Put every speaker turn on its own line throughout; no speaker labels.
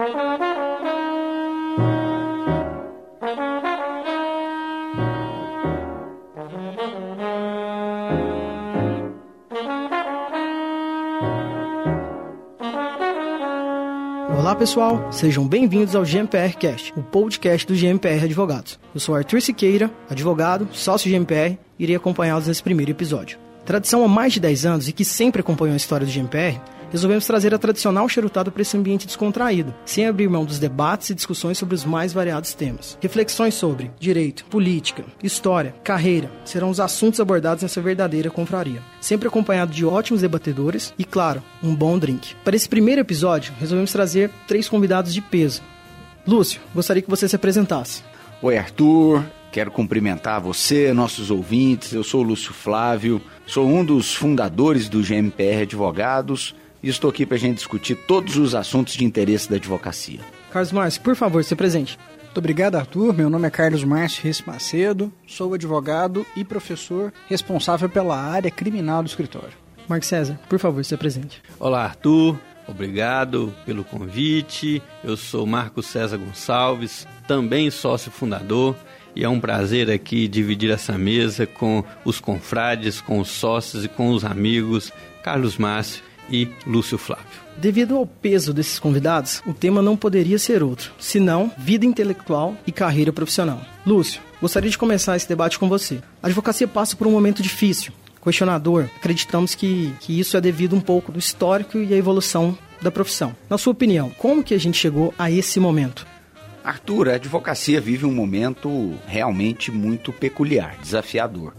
Olá pessoal, sejam bem-vindos ao GMPR Cast, o podcast do GMPR Advogados. Eu sou Arthur Siqueira, advogado, sócio GMPR, e irei acompanhá-los nesse primeiro episódio. Tradição há mais de 10 anos e que sempre acompanhou a história do GMPR, resolvemos trazer a tradicional charutada para esse ambiente descontraído, sem abrir mão dos debates e discussões sobre os mais variados temas. Reflexões sobre direito, política, história, carreira serão os assuntos abordados nessa verdadeira confraria, sempre acompanhado de ótimos debatedores e, claro, um bom drink. Para esse primeiro episódio, resolvemos trazer três convidados de peso. Lúcio, gostaria que você se apresentasse.
Oi, Arthur. Quero cumprimentar você, nossos ouvintes. Eu sou o Lúcio Flávio, sou um dos fundadores do GMPR Advogados e estou aqui para a gente discutir todos os assuntos de interesse da advocacia.
Carlos Márcio, por favor, se presente.
Muito obrigado, Arthur. Meu nome é Carlos Márcio Risse Macedo, sou advogado e professor responsável pela área criminal do escritório.
Marcos César, por favor, se presente.
Olá, Arthur. Obrigado pelo convite. Eu sou Marcos César Gonçalves, também sócio fundador, e é um prazer aqui dividir essa mesa com os confrades, com os sócios e com os amigos Carlos Márcio e Lúcio Flávio.
Devido ao peso desses convidados, o tema não poderia ser outro, senão vida intelectual e carreira profissional. Lúcio, gostaria de começar esse debate com você. A advocacia passa por um momento difícil, questionador. Acreditamos que, que isso é devido um pouco do histórico e a evolução da profissão. Na sua opinião, como que a gente chegou a esse momento?
Arthur, a advocacia vive um momento realmente muito peculiar, desafiador.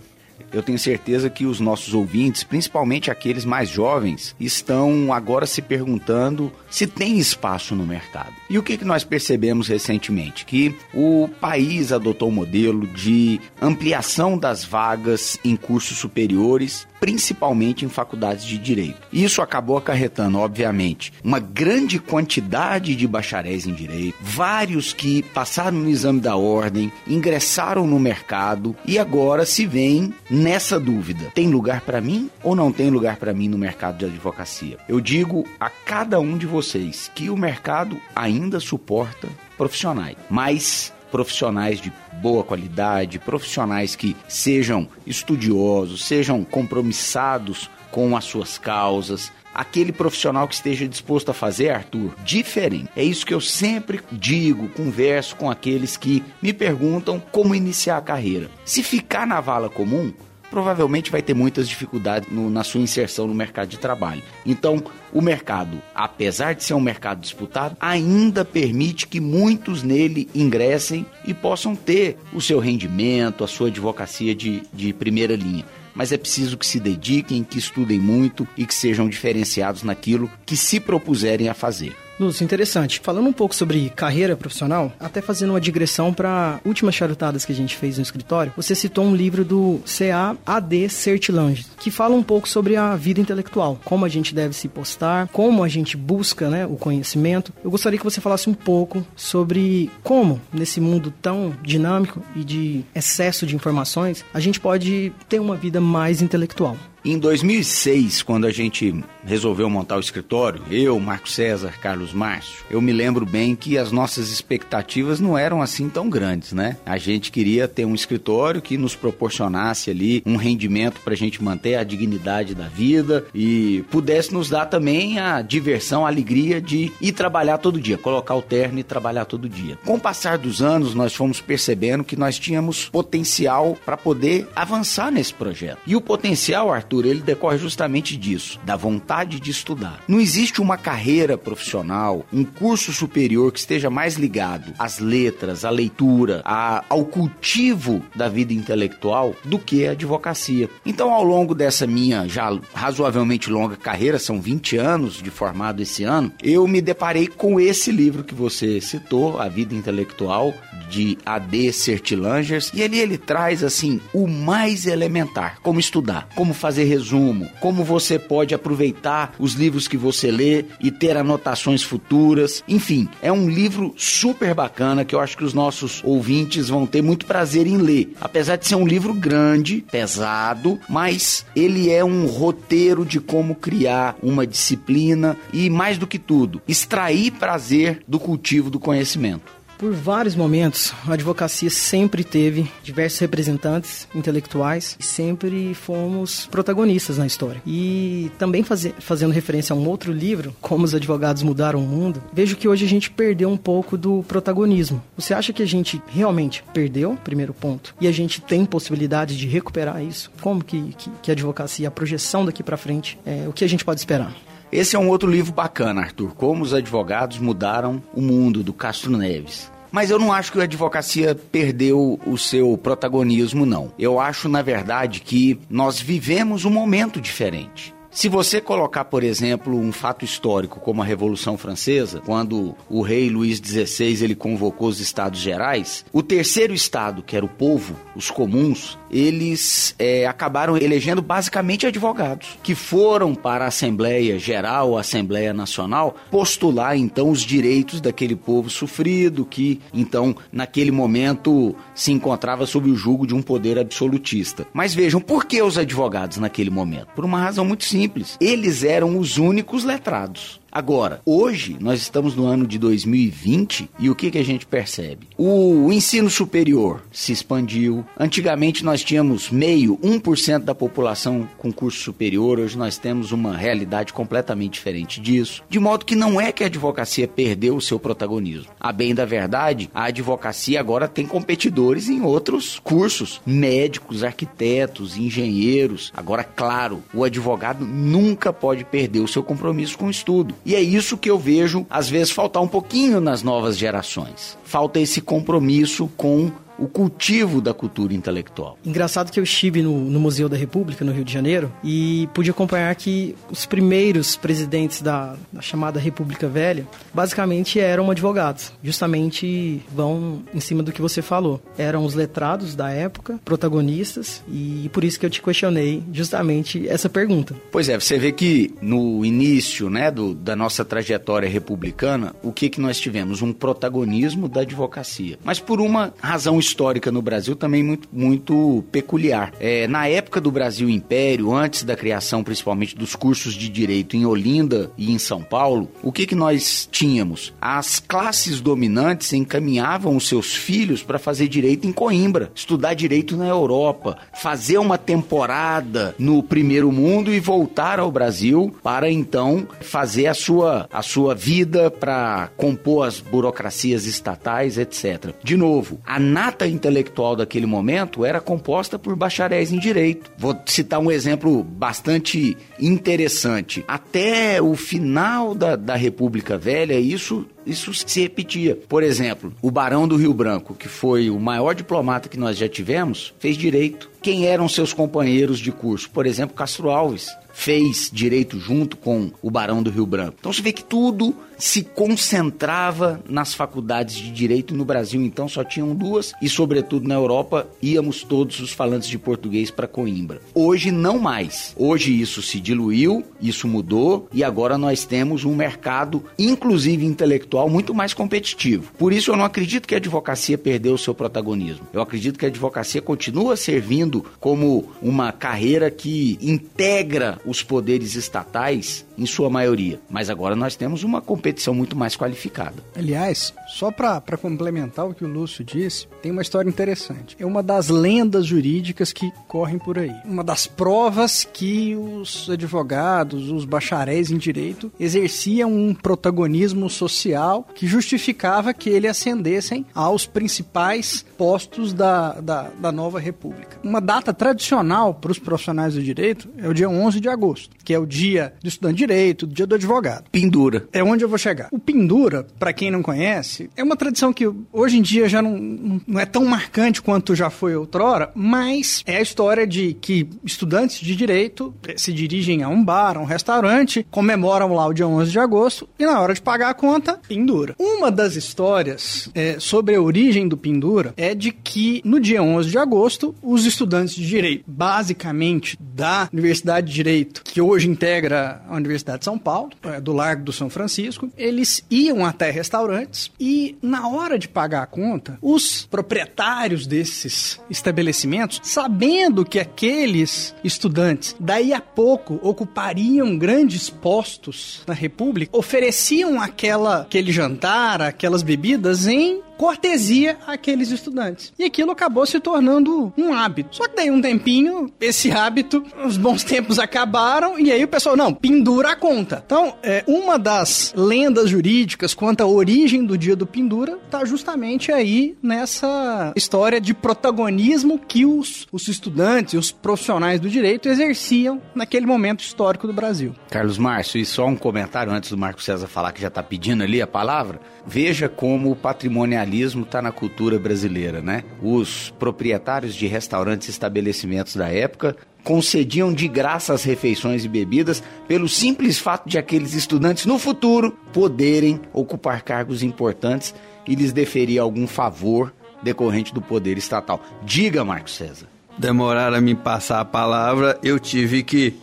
Eu tenho certeza que os nossos ouvintes, principalmente aqueles mais jovens, estão agora se perguntando se tem espaço no mercado. E o que, que nós percebemos recentemente? Que o país adotou um modelo de ampliação das vagas em cursos superiores principalmente em faculdades de direito. Isso acabou acarretando, obviamente, uma grande quantidade de bacharéis em direito, vários que passaram no exame da ordem, ingressaram no mercado e agora se veem nessa dúvida: tem lugar para mim ou não tem lugar para mim no mercado de advocacia? Eu digo a cada um de vocês que o mercado ainda suporta profissionais, mas profissionais de boa qualidade, profissionais que sejam estudiosos, sejam compromissados com as suas causas, aquele profissional que esteja disposto a fazer, Arthur, diferente. É isso que eu sempre digo, converso com aqueles que me perguntam como iniciar a carreira. Se ficar na vala comum, provavelmente vai ter muitas dificuldades no, na sua inserção no mercado de trabalho. Então, o mercado, apesar de ser um mercado disputado, ainda permite que muitos nele ingressem e possam ter o seu rendimento, a sua advocacia de, de primeira linha mas é preciso que se dediquem, que estudem muito e que sejam diferenciados naquilo que se propuserem a fazer.
Lúcio, interessante. Falando um pouco sobre carreira profissional, até fazendo uma digressão para últimas charutadas que a gente fez no escritório, você citou um livro do CAAD Certilange, que fala um pouco sobre a vida intelectual, como a gente deve se postar, como a gente busca né, o conhecimento. Eu gostaria que você falasse um pouco sobre como, nesse mundo tão dinâmico e de excesso de informações, a gente pode ter uma vida mais intelectual.
Em 2006, quando a gente resolveu montar o escritório, eu, Marco César, Carlos Márcio, eu me lembro bem que as nossas expectativas não eram assim tão grandes, né? A gente queria ter um escritório que nos proporcionasse ali um rendimento para a gente manter a dignidade da vida e pudesse nos dar também a diversão, a alegria de ir trabalhar todo dia, colocar o terno e trabalhar todo dia. Com o passar dos anos, nós fomos percebendo que nós tínhamos potencial para poder avançar nesse projeto. E o potencial, Arthur, Ele decorre justamente disso, da vontade de estudar. Não existe uma carreira profissional, um curso superior que esteja mais ligado às letras, à leitura, ao cultivo da vida intelectual do que a advocacia. Então, ao longo dessa minha já razoavelmente longa carreira, são 20 anos de formado esse ano, eu me deparei com esse livro que você citou, A Vida Intelectual, de AD Sertilangers e ali ele traz assim o mais elementar, como estudar, como fazer resumo, como você pode aproveitar os livros que você lê e ter anotações futuras. Enfim, é um livro super bacana que eu acho que os nossos ouvintes vão ter muito prazer em ler. Apesar de ser um livro grande, pesado, mas ele é um roteiro de como criar uma disciplina e mais do que tudo, extrair prazer do cultivo do conhecimento.
Por vários momentos, a advocacia sempre teve diversos representantes intelectuais e sempre fomos protagonistas na história. E também faze fazendo referência a um outro livro, Como os Advogados Mudaram o Mundo, vejo que hoje a gente perdeu um pouco do protagonismo. Você acha que a gente realmente perdeu? Primeiro ponto. E a gente tem possibilidade de recuperar isso? Como que, que, que a advocacia, a projeção daqui para frente, é, o que a gente pode esperar?
Esse é um outro livro bacana, Arthur. Como os advogados mudaram o mundo, do Castro Neves. Mas eu não acho que a advocacia perdeu o seu protagonismo, não. Eu acho, na verdade, que nós vivemos um momento diferente. Se você colocar, por exemplo, um fato histórico como a Revolução Francesa, quando o rei Luís XVI ele convocou os Estados Gerais, o terceiro estado, que era o povo, os comuns, eles é, acabaram elegendo basicamente advogados, que foram para a Assembleia Geral, a Assembleia Nacional, postular então os direitos daquele povo sofrido, que então naquele momento se encontrava sob o jugo de um poder absolutista. Mas vejam, por que os advogados naquele momento? Por uma razão muito simples simples. Eles eram os únicos letrados. Agora, hoje nós estamos no ano de 2020 e o que, que a gente percebe? O ensino superior se expandiu. Antigamente nós tínhamos meio, 1% da população com curso superior, hoje nós temos uma realidade completamente diferente disso. De modo que não é que a advocacia perdeu o seu protagonismo. A bem da verdade, a advocacia agora tem competidores em outros cursos: médicos, arquitetos, engenheiros. Agora, claro, o advogado nunca pode perder o seu compromisso com o estudo. E é isso que eu vejo, às vezes, faltar um pouquinho nas novas gerações. Falta esse compromisso com o cultivo da cultura intelectual.
Engraçado que eu estive no, no, Museu da República, no Rio de Janeiro, e pude acompanhar que os primeiros presidentes da, da chamada República Velha basicamente eram advogados. Justamente vão em cima do que você falou. Eram os letrados da época, protagonistas, e por isso que eu te questionei justamente essa pergunta.
Pois é, você vê que no início né, do, da nossa trajetória republicana, o que, que nós tivemos? Um protagonismo da advocacia. Mas por uma razão histórica histórica no Brasil também muito, muito peculiar. É, na época do Brasil Império, antes da criação principalmente dos cursos de direito em Olinda e em São Paulo, o que, que nós tínhamos? As classes dominantes encaminhavam os seus filhos para fazer direito em Coimbra, estudar direito na Europa, fazer uma temporada no primeiro mundo e voltar ao Brasil para então fazer a sua, a sua vida para compor as burocracias estatais, etc. De novo, a nata intelectual daquele momento era composta por bacharéis em direito. Vou citar um exemplo bastante interessante. Até o final da, da República Velha, isso isso se repetia. Por exemplo, o Barão do Rio Branco, que foi o maior diplomata que nós já tivemos, fez direito. Quem eram seus companheiros de curso? Por exemplo, Castro Alves fez direito junto com o Barão do Rio Branco. Então você vê que tudo se concentrava nas faculdades de direito no Brasil, então só tinham duas e sobretudo na Europa íamos todos os falantes de português para Coimbra. Hoje não mais. Hoje isso se diluiu, isso mudou e agora nós temos um mercado inclusive intelectual muito mais competitivo. Por isso eu não acredito que a advocacia perdeu o seu protagonismo. Eu acredito que a advocacia continua servindo como uma carreira que integra os poderes estatais em sua maioria, mas agora nós temos uma competição muito mais qualificada.
Aliás, só para complementar o que o Lúcio disse, tem uma história interessante. É uma das lendas jurídicas que correm por aí. Uma das provas que os advogados, os bacharéis em direito, exerciam um protagonismo social que justificava que eles ascendessem aos principais postos da, da, da nova república. Uma data tradicional para os profissionais do direito é o dia 11 de agosto, que é o dia do estudante de direito, do dia do advogado.
Pendura.
É onde eu vou chegar. O pendura, para quem não conhece, é uma tradição que hoje em dia já não, não é tão marcante quanto já foi outrora, mas é a história de que estudantes de direito eh, se dirigem a um bar, a um restaurante, comemoram lá o dia 11 de agosto e na hora de pagar a conta, pendura. Uma das histórias é, sobre a origem do pendura é de que no dia 11 de agosto, os estudantes de direito, basicamente da Universidade de Direito, que hoje integra a Universidade de São Paulo, é, do Largo do São Francisco, eles iam até restaurantes e na hora de pagar a conta, os proprietários desses estabelecimentos, sabendo que aqueles estudantes daí a pouco ocupariam grandes postos na República, ofereciam aquela aquele jantar, aquelas bebidas em cortesia àqueles estudantes. E aquilo acabou se tornando um hábito. Só que daí um tempinho, esse hábito, os bons tempos acabaram e aí o pessoal, não, pendura a conta. Então, é, uma das lendas jurídicas quanto à origem do dia do pendura tá justamente aí nessa história de protagonismo que os, os estudantes e os profissionais do direito exerciam naquele momento histórico do Brasil.
Carlos Márcio, e só um comentário antes do Marco César falar que já está pedindo ali a palavra. Veja como o patrimonialismo está na cultura brasileira, né? Os proprietários de restaurantes e estabelecimentos da época concediam de graça as refeições e bebidas pelo simples fato de aqueles estudantes no futuro poderem ocupar cargos importantes e lhes deferir algum favor decorrente do poder estatal. Diga, Marcos César.
Demoraram a me passar a palavra, eu tive que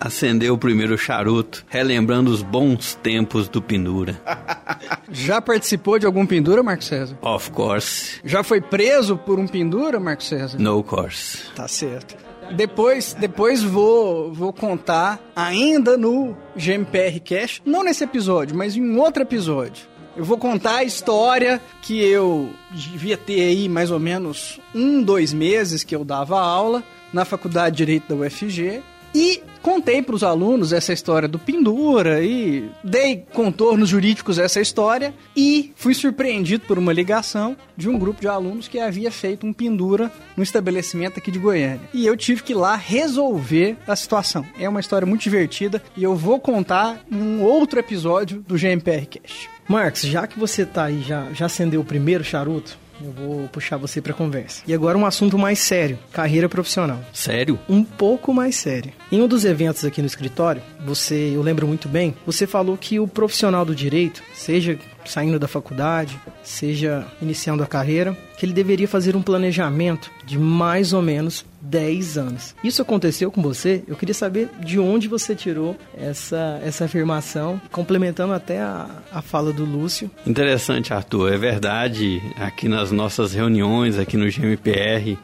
acendeu o primeiro charuto, relembrando os bons tempos do pendura.
Já participou de algum pendura, Marco César?
Of course.
Já foi preso por um pendura, Marco César?
No course.
Tá certo. Depois, depois vou, vou contar ainda no GMPR Cash, não nesse episódio, mas em outro episódio. Eu vou contar a história que eu devia ter aí mais ou menos um, dois meses que eu dava aula na Faculdade de Direito da UFG e contei para os alunos essa história do pendura e dei contornos jurídicos a essa história e fui surpreendido por uma ligação de um grupo de alunos que havia feito um pendura no estabelecimento aqui de Goiânia. E eu tive que ir lá resolver a situação. É uma história muito divertida e eu vou contar em um outro episódio do GMPR Cash.
Marcos, já que você tá aí, já, já acendeu o primeiro charuto, eu vou puxar você para conversa. E agora um assunto mais sério: carreira profissional.
Sério?
Um pouco mais sério. Em um dos eventos aqui no escritório, você, eu lembro muito bem, você falou que o profissional do direito, seja saindo da faculdade, seja iniciando a carreira, que ele deveria fazer um planejamento de mais ou menos 10 anos. Isso aconteceu com você? Eu queria saber de onde você tirou essa, essa afirmação, complementando até a, a fala do Lúcio.
Interessante, Arthur. É verdade, aqui nas nossas reuniões, aqui no GMPR,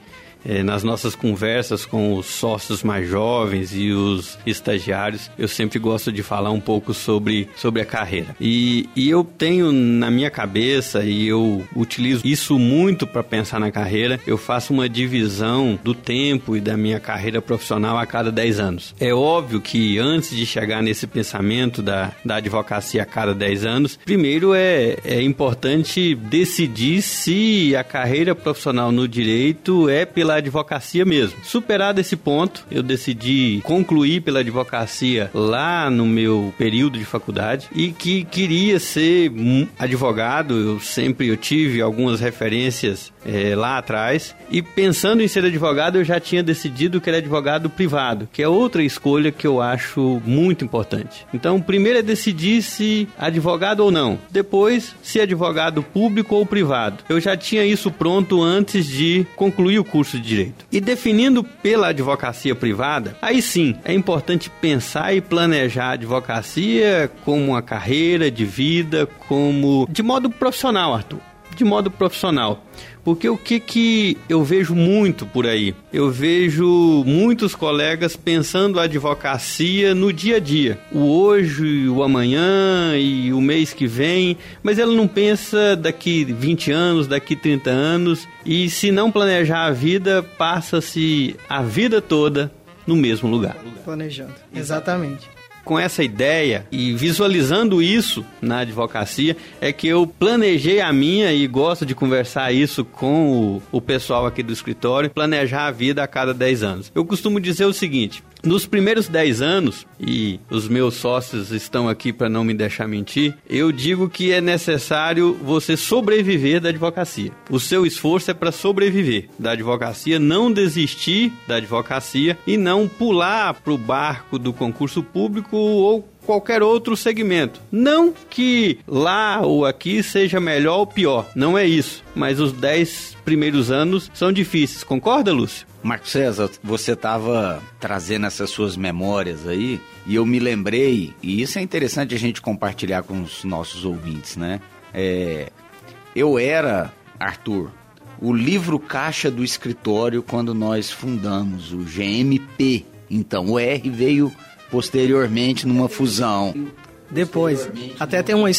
é, nas nossas conversas com os sócios mais jovens e os estagiários, eu sempre gosto de falar um pouco sobre, sobre a carreira. E, e eu tenho na minha cabeça, e eu utilizo isso muito para pensar na carreira, eu faço uma divisão do tempo e da minha carreira profissional a cada 10 anos. É óbvio que antes de chegar nesse pensamento da, da advocacia a cada 10 anos, primeiro é, é importante decidir se a carreira profissional no direito é pela pela advocacia mesmo. Superado esse ponto, eu decidi concluir pela advocacia lá no meu período de faculdade e que queria ser advogado. Eu sempre eu tive algumas referências é, lá atrás e pensando em ser advogado, eu já tinha decidido que era advogado privado, que é outra escolha que eu acho muito importante. Então, primeiro é decidir se advogado ou não. Depois, se advogado público ou privado. Eu já tinha isso pronto antes de concluir o curso de direito. E definindo pela advocacia privada, aí sim é importante pensar e planejar a advocacia como uma carreira de vida, como de modo profissional, Arthur. De modo profissional. Porque o que que eu vejo muito por aí? Eu vejo muitos colegas pensando a advocacia no dia a dia. O hoje, o amanhã e o mês que vem, mas ela não pensa daqui 20 anos, daqui 30 anos. E se não planejar a vida, passa-se a vida toda no mesmo lugar.
Planejando. Exatamente
com essa ideia e visualizando isso na advocacia, é que eu planejei a minha e gosto de conversar isso com o, o pessoal aqui do escritório, planejar a vida a cada 10 anos. Eu costumo dizer o seguinte: Nos primeiros 10 anos, e os meus sócios estão aqui para não me deixar mentir, eu digo que é necessário você sobreviver da advocacia. O seu esforço é para sobreviver da advocacia, não desistir da advocacia e não pular para o barco do concurso público ou qualquer outro segmento. Não que lá ou aqui seja melhor ou pior, não é isso. Mas os 10 primeiros anos são difíceis, concorda, Lúcio?
Marco César, você estava trazendo essas suas memórias aí e eu me lembrei, e isso é interessante a gente compartilhar com os nossos ouvintes, né? É, eu era, Arthur, o livro caixa do escritório quando nós fundamos o GMP. Então, o R veio posteriormente numa fusão.
Depois, até tem uma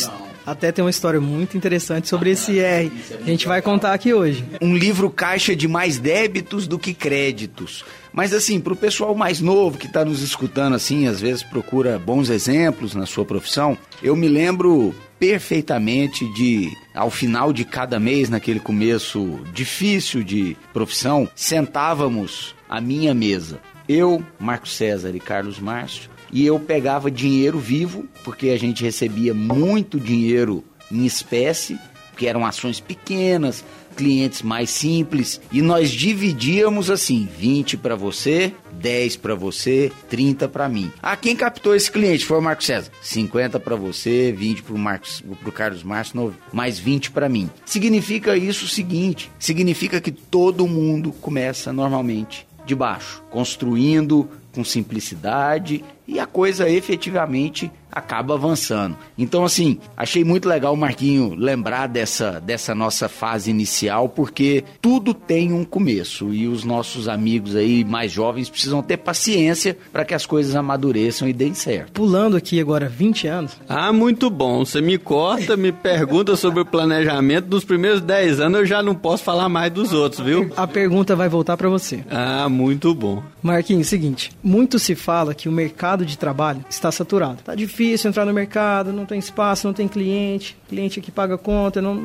até tem uma história muito interessante sobre esse R. A gente vai contar aqui hoje.
Um livro caixa de mais débitos do que créditos. Mas assim, para o pessoal mais novo que está nos escutando assim, às vezes procura bons exemplos na sua profissão, eu me lembro perfeitamente de, ao final de cada mês, naquele começo difícil de profissão, sentávamos à minha mesa eu, Marco César e Carlos Márcio, e eu pegava dinheiro vivo, porque a gente recebia muito dinheiro em espécie, que eram ações pequenas, clientes mais simples, e nós dividíamos assim: 20 para você, 10 para você, 30 para mim. Ah, quem captou esse cliente foi o Marco César. 50 para você, 20 para o Marcos, pro Carlos Márcio, mais 20 para mim. Significa isso o seguinte, significa que todo mundo começa normalmente de baixo, construindo com simplicidade e a coisa efetivamente acaba avançando. Então, assim, achei muito legal o Marquinho lembrar dessa, dessa nossa fase inicial, porque tudo tem um começo e os nossos amigos aí mais jovens precisam ter paciência para que as coisas amadureçam e deem certo.
Pulando aqui agora 20 anos.
Ah, muito bom. Você me corta, me pergunta sobre o planejamento dos primeiros 10 anos, eu já não posso falar mais dos outros, viu?
A pergunta vai voltar para você.
Ah, muito bom.
Marquinhos, seguinte, muito se fala que o mercado de trabalho está saturado. Tá difícil entrar no mercado, não tem espaço, não tem cliente, cliente que paga conta, não...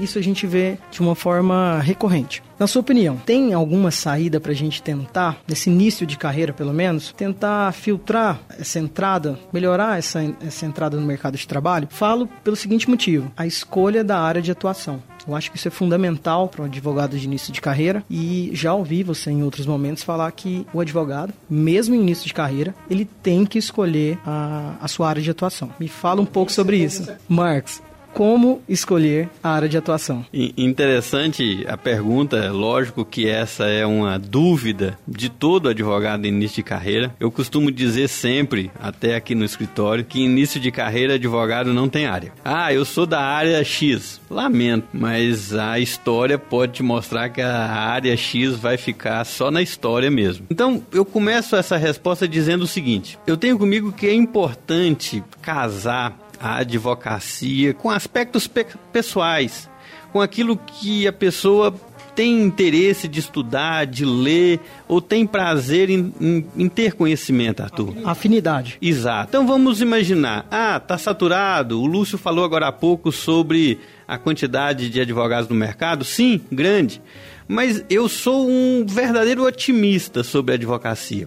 isso a gente vê de uma forma recorrente. Na sua opinião, tem alguma saída para a gente tentar, nesse início de carreira pelo menos, tentar filtrar essa entrada, melhorar essa, essa entrada no mercado de trabalho? Falo pelo seguinte motivo: a escolha da área de atuação. Eu acho que isso é fundamental para um advogado de início de carreira e já ouvi você em outros momentos falar que o advogado, mesmo em início de carreira, ele tem que escolher a, a sua área de atuação. Me fala um pouco sobre isso. Marcos, como escolher a área de atuação?
Interessante a pergunta, lógico que essa é uma dúvida de todo advogado em início de carreira. Eu costumo dizer sempre, até aqui no escritório, que início de carreira advogado não tem área. Ah, eu sou da área X. Lamento, mas a história pode te mostrar que a área X vai ficar só na história mesmo. Então, eu começo essa resposta dizendo o seguinte: eu tenho comigo que é importante casar a advocacia com aspectos pe pessoais, com aquilo que a pessoa tem interesse de estudar, de ler, ou tem prazer em, em, em, ter conhecimento, Arthur?
Afinidade.
Exato. Então vamos imaginar, ah, tá saturado. O Lúcio falou agora há pouco sobre a quantidade de advogados no mercado. Sim, grande. Mas eu sou um verdadeiro otimista sobre a advocacia.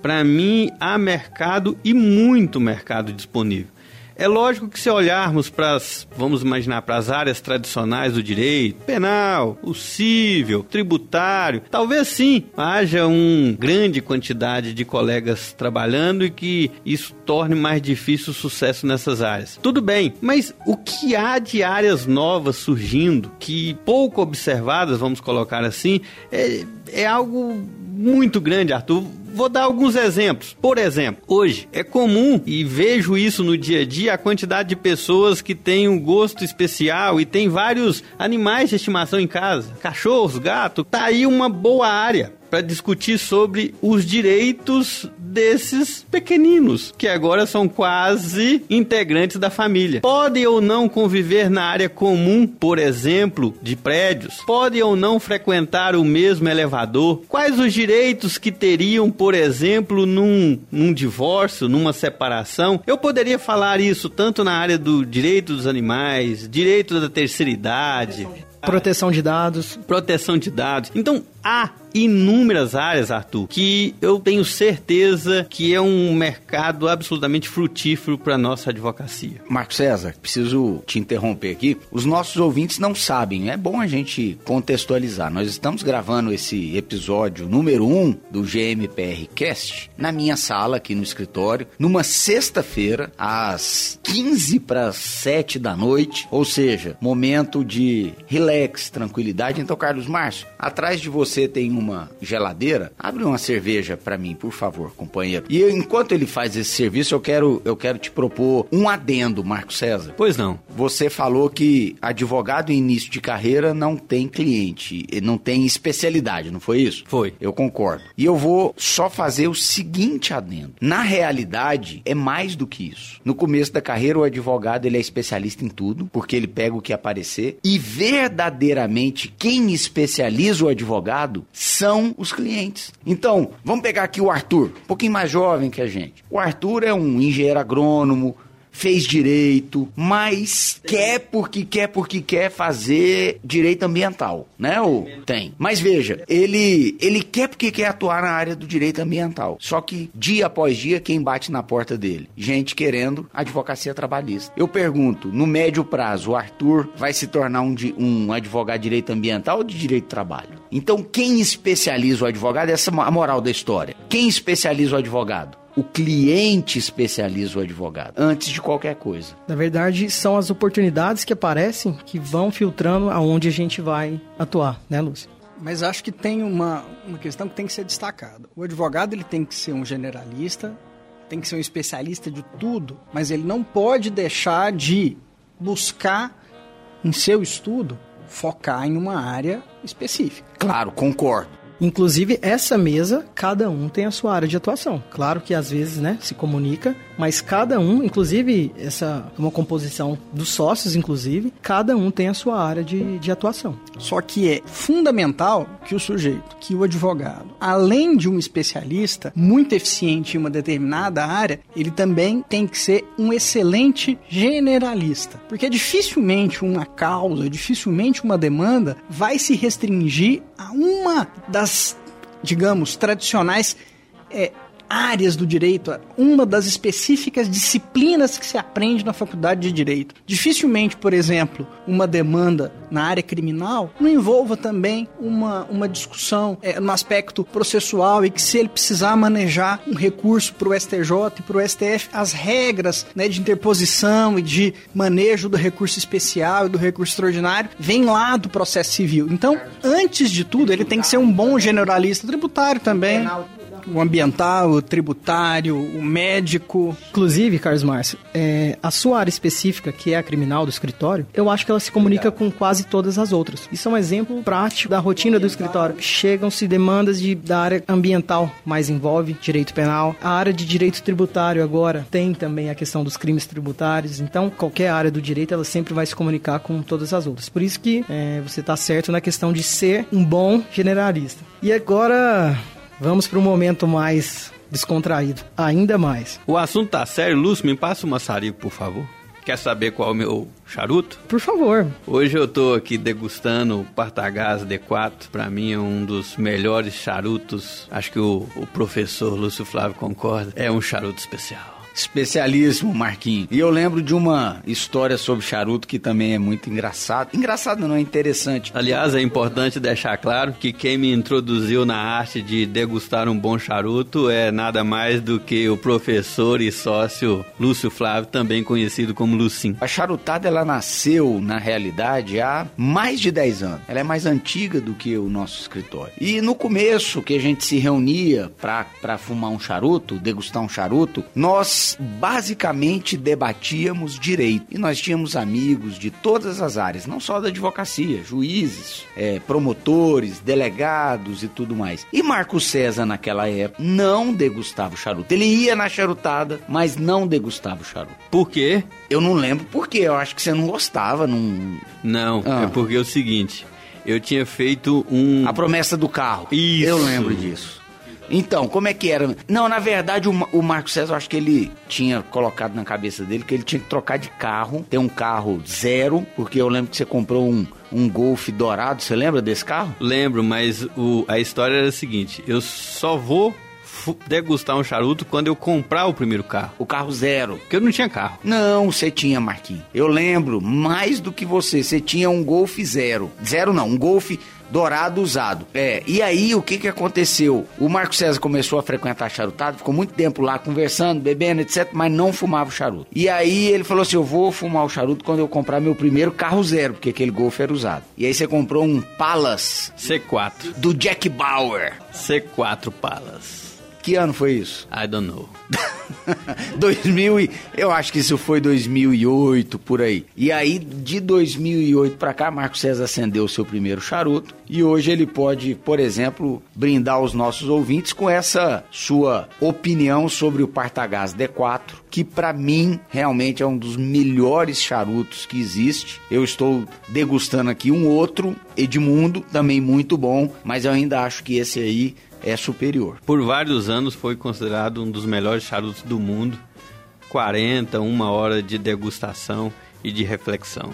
Para mim, há mercado e muito mercado disponível. É lógico que se olharmos para as, vamos imaginar, para as áreas tradicionais do direito, penal, o civil, tributário, talvez sim haja uma grande quantidade de colegas trabalhando e que isso torne mais difícil o sucesso nessas áreas. Tudo bem, mas o que há de áreas novas surgindo que pouco observadas, vamos colocar assim, é, é algo muito grande, Arthur Vou dar alguns exemplos. Por exemplo, hoje é comum e vejo isso no dia a dia a quantidade de pessoas que têm um gosto especial e tem vários animais de estimação em casa, cachorros, gato. Tá aí uma boa área para discutir sobre os direitos desses pequeninos, que agora são quase integrantes da família. Podem ou não conviver na área comum, por exemplo, de prédios? Podem ou não frequentar o mesmo elevador? Quais os direitos que teriam, por exemplo, num, num divórcio, numa separação? Eu poderia falar isso tanto na área do direito dos animais, direito da terceira idade
Proteção de dados.
Proteção de dados. Então, há inúmeras áreas, Arthur, que eu tenho certeza que é um mercado absolutamente frutífero para nossa advocacia.
Marco César, preciso te interromper aqui. Os nossos ouvintes não sabem, é bom a gente contextualizar. Nós estamos gravando esse episódio número 1 um do GMPR Cast na minha sala aqui no escritório, numa sexta-feira, às 15 para 7 da noite, ou seja, momento de relax, tranquilidade. Então, Carlos Márcio, atrás de você tem um uma geladeira, abre uma cerveja para mim, por favor, companheiro. E enquanto ele faz esse serviço, eu quero, eu quero te propor um adendo, Marco César.
Pois não.
Você falou que advogado em início de carreira não tem cliente, não tem especialidade, não foi isso?
Foi.
Eu concordo. E eu vou só fazer o seguinte adendo. Na realidade, é mais do que isso. No começo da carreira, o advogado ele é especialista em tudo, porque ele pega o que aparecer. E verdadeiramente, quem especializa o advogado são os clientes. Então, vamos pegar aqui o Arthur, um pouquinho mais jovem que a gente. O Arthur é um engenheiro agrônomo, fez direito, mas quer porque quer porque quer fazer direito ambiental, né? Ou tem. Mas veja, ele ele quer porque quer atuar na área do direito ambiental. Só que dia após dia quem bate na porta dele? Gente querendo advocacia trabalhista. Eu pergunto, no médio prazo, o Arthur vai se tornar um, um advogado de direito ambiental ou de direito do trabalho? Então, quem especializa o advogado? Essa é a moral da história. Quem especializa o advogado? O cliente especializa o advogado antes de qualquer coisa.
Na verdade, são as oportunidades que aparecem que vão filtrando aonde a gente vai atuar, né, Lúcia?
Mas acho que tem uma, uma questão que tem que ser destacada. O advogado ele tem que ser um generalista, tem que ser um especialista de tudo, mas ele não pode deixar de buscar em seu estudo focar em uma área específica.
Claro, concordo.
Inclusive, essa mesa, cada um tem a sua área de atuação. Claro que às vezes, né, se comunica, mas cada um, inclusive, essa é uma composição dos sócios, inclusive, cada um tem a sua área de, de atuação.
Só que é fundamental que o sujeito, que o advogado, além de um especialista muito eficiente em uma determinada área, ele também tem que ser um excelente generalista. Porque dificilmente uma causa, dificilmente uma demanda vai se restringir a uma das, digamos, tradicionais é, áreas do direito, uma das específicas disciplinas que se aprende na faculdade de direito. Dificilmente, por exemplo, uma demanda na área criminal não envolva também uma, uma discussão é, no aspecto processual e que se ele precisar manejar um recurso para o STJ e para o STF, as regras né, de interposição e de manejo do recurso especial e do recurso extraordinário vem lá do processo civil. Então, antes de tudo, ele tem que ser um bom generalista tributário também o ambiental, o tributário, o médico.
Inclusive, Carlos Márcio, é, a sua área específica, que é a criminal do escritório, eu acho que ela se comunica com quase todas as outras. Isso é um exemplo prático da rotina do escritório. Chegam-se demandas de, da área ambiental, mais envolve direito penal. A área de direito tributário agora tem também a questão dos crimes tributários. Então, qualquer área do direito, ela sempre vai se comunicar com todas as outras. Por isso que é, você está certo na questão de ser um bom generalista. E agora, Vamos para um momento mais descontraído, ainda mais.
O assunto tá sério, Lúcio, me passa uma maçarico, por favor. Quer saber qual é o meu charuto?
Por favor.
Hoje eu tô aqui degustando o Partagás D4. Para mim é um dos melhores charutos. Acho que o, o professor Lúcio Flávio concorda. É um charuto especial.
Especialismo, Marquinhos. E eu lembro de uma história sobre charuto que também é muito engraçado. Engraçado não, é interessante.
Aliás, é importante deixar claro que quem me introduziu na arte de degustar um bom charuto é nada mais do que o professor e sócio Lúcio Flávio, também conhecido como Lucim.
A charutada, ela nasceu, na realidade, há mais de 10 anos. Ela é mais antiga do que o nosso escritório. E no começo, que a gente se reunia para fumar um charuto, degustar um charuto, nós basicamente debatíamos direito. E nós tínhamos amigos de todas as áreas, não só da advocacia, juízes, é, promotores, delegados e tudo mais. E Marco César, naquela época, não degustava o charuto. Ele ia na charutada, mas não degustava o charuto.
Por quê?
Eu não lembro por quê. Eu acho que você não gostava. Não,
não ah. é porque é o seguinte. Eu tinha feito um.
A promessa do carro.
Isso.
Eu lembro disso. Então, como é que era? Não, na verdade, o, o Marco César, eu acho que ele tinha colocado na cabeça dele que ele tinha que trocar de carro, ter um carro zero, porque eu lembro que você comprou um, um Golf dourado, você lembra desse carro?
Lembro, mas o, a história era a seguinte: eu só vou degustar um charuto quando eu comprar o primeiro carro.
O carro zero.
Porque eu não tinha carro.
Não, você tinha, Marquinhos. Eu lembro, mais do que você. Você tinha um Golf zero. Zero não, um Golf dourado usado. É, e aí o que que aconteceu? O Marco César começou a frequentar charutado, ficou muito tempo lá conversando, bebendo, etc, mas não fumava o charuto. E aí ele falou assim: "Eu vou fumar o charuto quando eu comprar meu primeiro carro zero, porque aquele Golf era usado". E aí você comprou um Palace
C4
do Jack Bauer.
C4 Palace.
Que ano foi isso?
I don't know.
2000 e, eu acho que isso foi 2008 por aí. E aí de 2008 para cá, Marco César acendeu o seu primeiro charuto e hoje ele pode, por exemplo, brindar os nossos ouvintes com essa sua opinião sobre o Partagás D4, que para mim realmente é um dos melhores charutos que existe. Eu estou degustando aqui um outro Edmundo, também muito bom, mas eu ainda acho que esse aí é superior.
Por vários anos foi considerado um dos melhores charutos do mundo. 40, uma hora de degustação e de reflexão.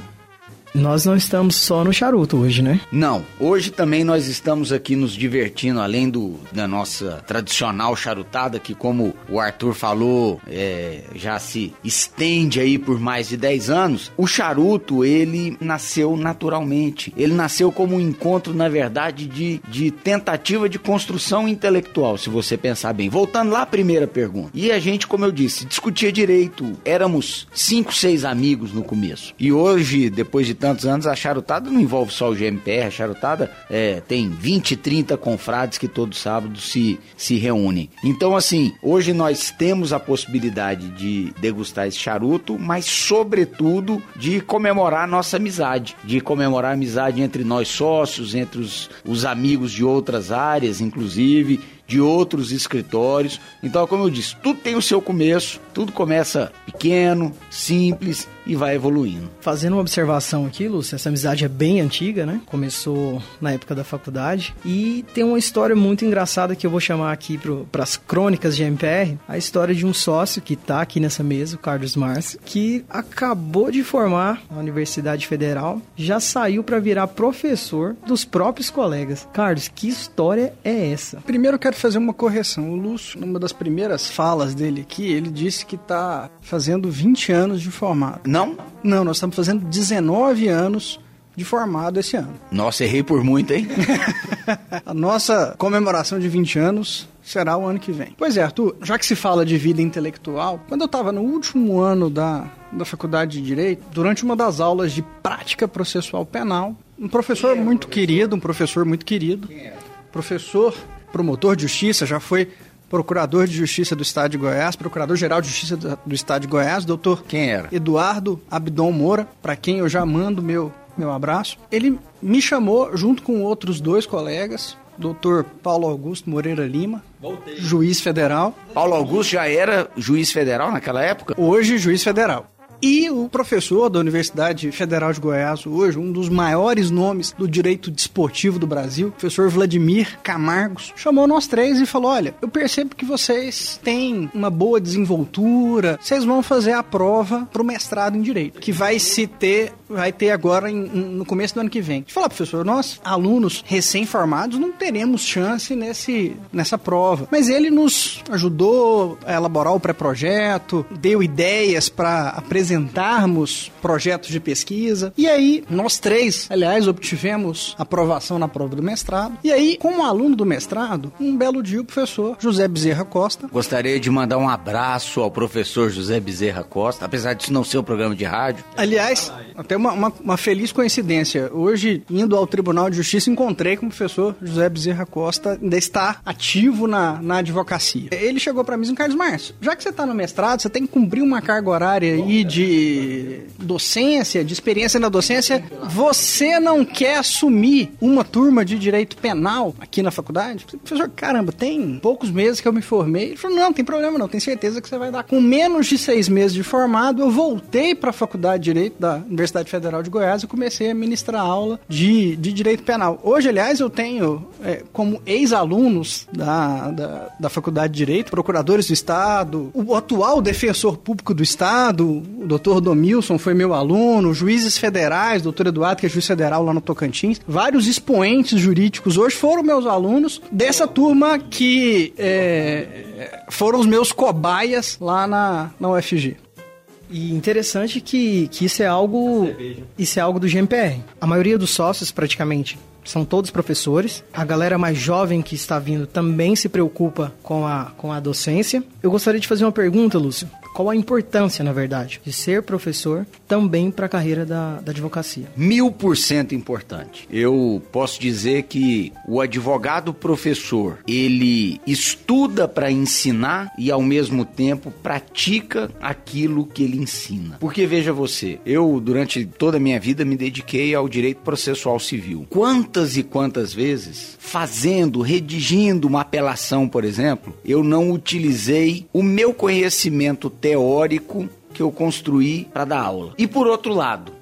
Nós não estamos só no charuto hoje, né?
Não. Hoje também nós estamos aqui nos divertindo, além do, da nossa tradicional charutada, que como o Arthur falou, é, já se estende aí por mais de 10 anos. O charuto, ele nasceu naturalmente. Ele nasceu como um encontro, na verdade, de, de tentativa de construção intelectual, se você pensar bem. Voltando lá à primeira pergunta. E a gente, como eu disse, discutia direito. Éramos cinco, seis amigos no começo. E hoje, depois de tantos anos, a charutada não envolve só o GMPR, a charutada é, tem 20, 30 confrades que todo sábado se, se reúnem. Então, assim, hoje nós temos a possibilidade de degustar esse charuto, mas, sobretudo, de comemorar nossa amizade, de comemorar a amizade entre nós sócios, entre os, os amigos de outras áreas, inclusive de outros escritórios. Então, como eu disse, tudo tem o seu começo, tudo começa pequeno, simples e vai evoluindo.
Fazendo uma observação aqui, Lúcia, essa amizade é bem antiga, né? Começou na época da faculdade e tem uma história muito engraçada que eu vou chamar aqui para as crônicas de MPR, a história de um sócio que está aqui nessa mesa, o Carlos Márcio, que acabou de formar a Universidade Federal, já saiu para virar professor dos próprios colegas. Carlos, que história é essa?
Primeiro quero fazer uma correção. O Lúcio, numa das primeiras falas dele aqui, ele disse que está fazendo 20 anos de formado.
Não?
Não, nós estamos fazendo 19 anos de formado esse ano.
Nossa, errei por muito, hein?
A nossa comemoração de 20 anos será o ano que vem. Pois é, Arthur, já que se fala de vida intelectual, quando eu estava no último ano da, da faculdade de Direito, durante uma das aulas de prática processual penal, um professor muito querido, um professor muito querido, professor promotor de justiça, já foi procurador de justiça do estado de Goiás, procurador-geral de justiça do estado de Goiás, doutor
Quem era?
Eduardo Abdon Moura, para quem eu já mando meu, meu abraço. Ele me chamou, junto com outros dois colegas, doutor Paulo Augusto Moreira Lima,
Voltei.
juiz federal,
Paulo Augusto já era juiz federal naquela época?
hoje juiz federal. E o professor da Universidade Federal de Goiás, hoje, um dos maiores nomes do direito desportivo do Brasil, o professor Vladimir Camargos, chamou nós três e falou: Olha, eu percebo que vocês têm uma boa desenvoltura, vocês vão fazer a prova para o mestrado em direito, que vai se ter, vai ter agora em- no começo do ano que vem. Falou, professor, nós, alunos recém-formados, não teremos chance nesse, nessa prova. Mas ele nos ajudou a elaborar o pré-projeto, deu ideias para apresentarmos projetos de pesquisa. E aí, nós três, aliás, obtivemos aprovação na prova do mestrado. E aí, como aluno do mestrado, um belo dia o professor José Bezerra Costa
Gostaria de mandar um abraço ao professor José Bezerra Costa, apesar disso não ser um programa de rádio.
Aliás, até uma, uma, uma feliz coincidência. Hoje, indo ao Tribunal de Justiça, encontrei com o professor José Bezerra Costa, ainda está ativo na, na advocacia. Ele chegou para mim e disse, Carlos Márcio, já que você está no mestrado, você tem que cumprir uma carga horária aí de docência, de experiência na docência. Você não quer assumir uma turma de direito penal aqui na faculdade? Professor, caramba, tem poucos meses que eu me formei. Ele falou, não, não tem problema não, tem certeza que você vai dar. Com menos de seis meses de formado, eu voltei para a Faculdade de Direito da Universidade Universidade Federal de Goiás e comecei a ministrar aula de, de Direito Penal. Hoje, aliás, eu tenho é, como ex-alunos da, da, da Faculdade de Direito, procuradores do Estado, o atual defensor público do Estado, o doutor Domilson foi meu aluno, juízes federais, doutor Eduardo, que é juiz federal lá no Tocantins, vários expoentes jurídicos hoje foram meus alunos dessa turma que é, foram os meus cobaias lá na, na UFG.
E interessante que, que isso é algo. Isso é algo do GMPR. A maioria dos sócios, praticamente, são todos professores. A galera mais jovem que está vindo também se preocupa com a, com a docência. Eu gostaria de fazer uma pergunta, Lúcio qual a importância, na verdade, de ser professor também para a carreira da, da advocacia?
Mil por cento importante. Eu posso dizer que o advogado professor, ele estuda para ensinar e ao mesmo tempo pratica aquilo que ele ensina. Porque veja você, eu durante toda a minha vida me dediquei ao direito processual civil. Quantas e quantas vezes, fazendo, redigindo uma apelação, por exemplo, eu não utilizei o meu conhecimento técnico teórico que eu construí para dar aula. E por outro lado,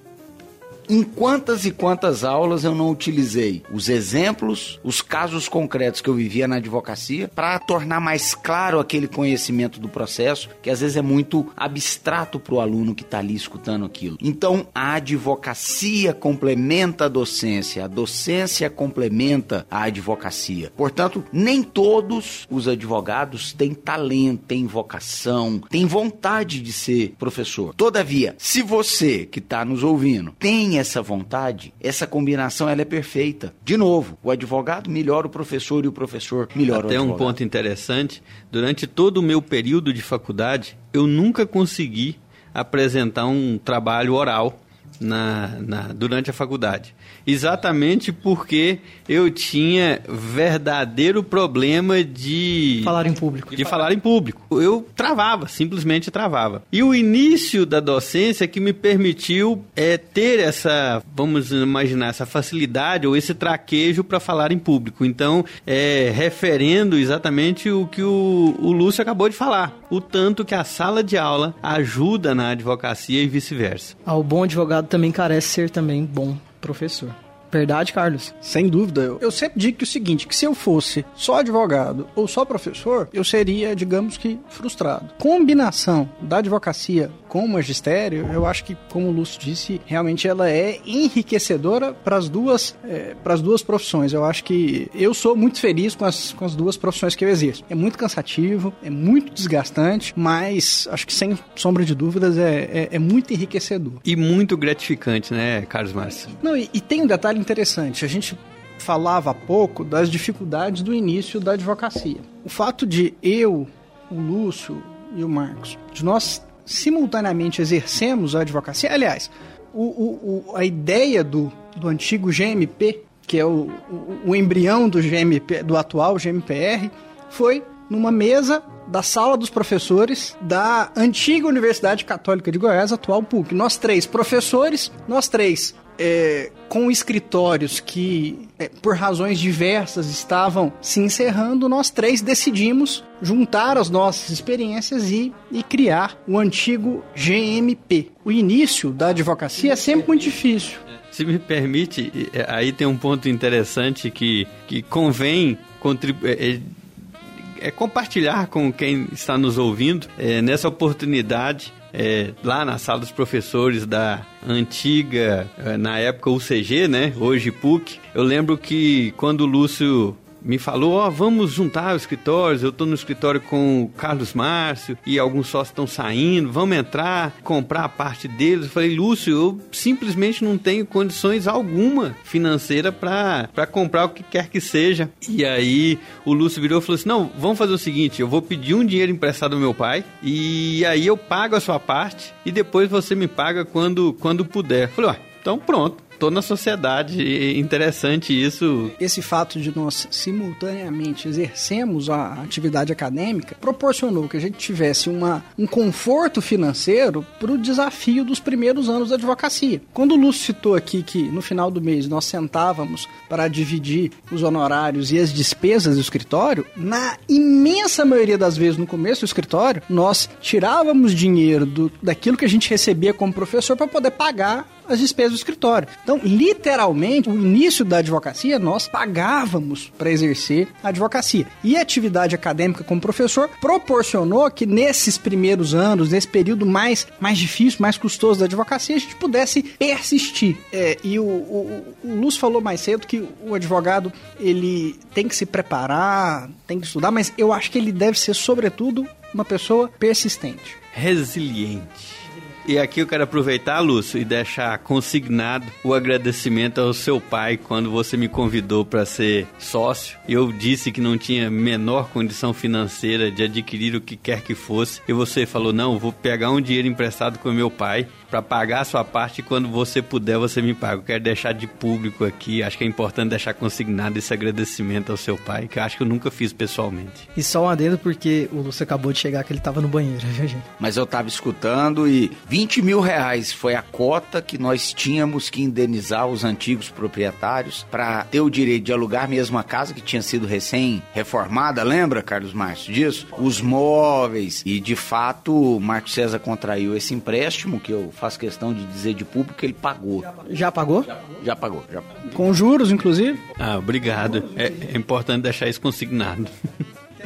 em quantas e quantas aulas eu não utilizei os exemplos, os casos concretos que eu vivia na advocacia para tornar mais claro aquele conhecimento do processo, que às vezes é muito abstrato para o aluno que está ali escutando aquilo. Então, a advocacia complementa a docência, a docência complementa a advocacia. Portanto, nem todos os advogados têm talento, têm vocação, têm vontade de ser professor. Todavia, se você que está nos ouvindo tem essa vontade, essa combinação ela é perfeita. De novo, o advogado melhora o professor e o professor melhora
Até
o
advogado. um ponto interessante, durante todo o meu período de faculdade, eu nunca consegui apresentar um trabalho oral na, na, durante a faculdade. Exatamente porque eu tinha verdadeiro problema de.
Falar em público.
De falar em público. Eu travava, simplesmente travava. E o início da docência que me permitiu é, ter essa, vamos imaginar, essa facilidade ou esse traquejo para falar em público. Então, é, referendo exatamente o que o, o Lúcio acabou de falar. O tanto que a sala de aula ajuda na advocacia e vice-versa.
Ah, o bom advogado também carece ser também bom professor. Verdade, Carlos?
Sem dúvida. Eu, eu sempre digo que o seguinte, que se eu fosse só advogado ou só professor, eu seria, digamos que, frustrado. Combinação da advocacia com o magistério, eu acho que, como o Lúcio disse, realmente ela é enriquecedora para as duas, é, para as duas profissões. Eu acho que eu sou muito feliz com as, com as duas profissões que eu exerço. É muito cansativo, é muito desgastante, mas acho que sem sombra de dúvidas é, é, é muito enriquecedor.
E muito gratificante, né, Carlos Márcio?
Não, e, e tem um detalhe interessante. A gente falava há pouco das dificuldades do início da advocacia. O fato de eu, o Lúcio e o Marcos, de nós simultaneamente exercemos a advocacia, aliás, o, o, o, a ideia do, do antigo GMP, que é o, o, embrião do GMP, do atual GMPR, foi numa mesa da sala dos professores da antiga Universidade Católica de Goiás, atual PUC. Nós três professores, nós três é, com escritórios que, é, por razões diversas, estavam se encerrando, nós três decidimos juntar as nossas experiências e, e criar o antigo GMP. O início da advocacia é sempre muito difícil.
Se me permite, é, aí tem um ponto interessante que, que convém contribuir. É, é, compartilhar com quem está nos ouvindo é, nessa oportunidade é, lá na sala dos professores da antiga, é, na época UCG, né? Hoje PUC. Eu lembro que quando o Lúcio me falou, ó, oh, vamos juntar os escritórios, eu estou no escritório com o Carlos Márcio e alguns sócios estão saindo, vamos entrar, comprar a parte deles. Eu falei, Lúcio, eu simplesmente não tenho condições alguma financeira para comprar o que quer que seja. E aí o Lúcio virou e falou assim, não, vamos fazer o seguinte, eu vou pedir um dinheiro emprestado ao meu pai e aí eu pago a sua parte e depois você me paga quando, quando puder. Eu falei, ó, então pronto tô na sociedade. Interessante isso.
Esse fato de nós simultaneamente exercemos a atividade acadêmica proporcionou que a gente tivesse uma, um conforto financeiro para o desafio dos primeiros anos da advocacia. Quando o Lúcio citou aqui que no final do mês nós sentávamos para dividir os honorários e as despesas do escritório, na imensa maioria das vezes no começo do escritório, nós tirávamos dinheiro do, daquilo que a gente recebia como professor para poder pagar as despesas do escritório. Então, literalmente, o início da advocacia, nós pagávamos para exercer a advocacia. E a atividade acadêmica como professor proporcionou que nesses primeiros anos, nesse período mais, mais difícil, mais custoso da advocacia, a gente pudesse persistir. É, e o, o, o Lúcio falou mais cedo que o advogado ele tem que se preparar, tem que estudar, mas eu acho que ele deve ser, sobretudo, uma pessoa persistente.
Resiliente. E aqui eu quero aproveitar, Lúcio, e deixar consignado o agradecimento ao seu pai quando você me convidou para ser sócio. Eu disse que não tinha menor condição financeira de adquirir o que quer que fosse. E você falou: não, vou pegar um dinheiro emprestado com meu pai para pagar a sua parte e quando você puder você me paga. Eu quero deixar de público aqui, acho que é importante deixar consignado esse agradecimento ao seu pai, que eu acho que eu nunca fiz pessoalmente.
E só um adendo porque o Lúcio acabou de chegar que ele tava no banheiro, viu, gente?
Mas eu tava escutando e 20 mil reais foi a cota que nós tínhamos que indenizar os antigos proprietários para ter o direito de alugar mesmo a casa que tinha sido recém-reformada, lembra, Carlos Márcio, disso? Os móveis. E de fato, o Marco César contraiu esse empréstimo que eu faço questão de dizer de público que ele pagou.
Já pagou?
Já pagou, já pagou.
Com juros, inclusive?
Ah, obrigado. É, é importante deixar isso consignado.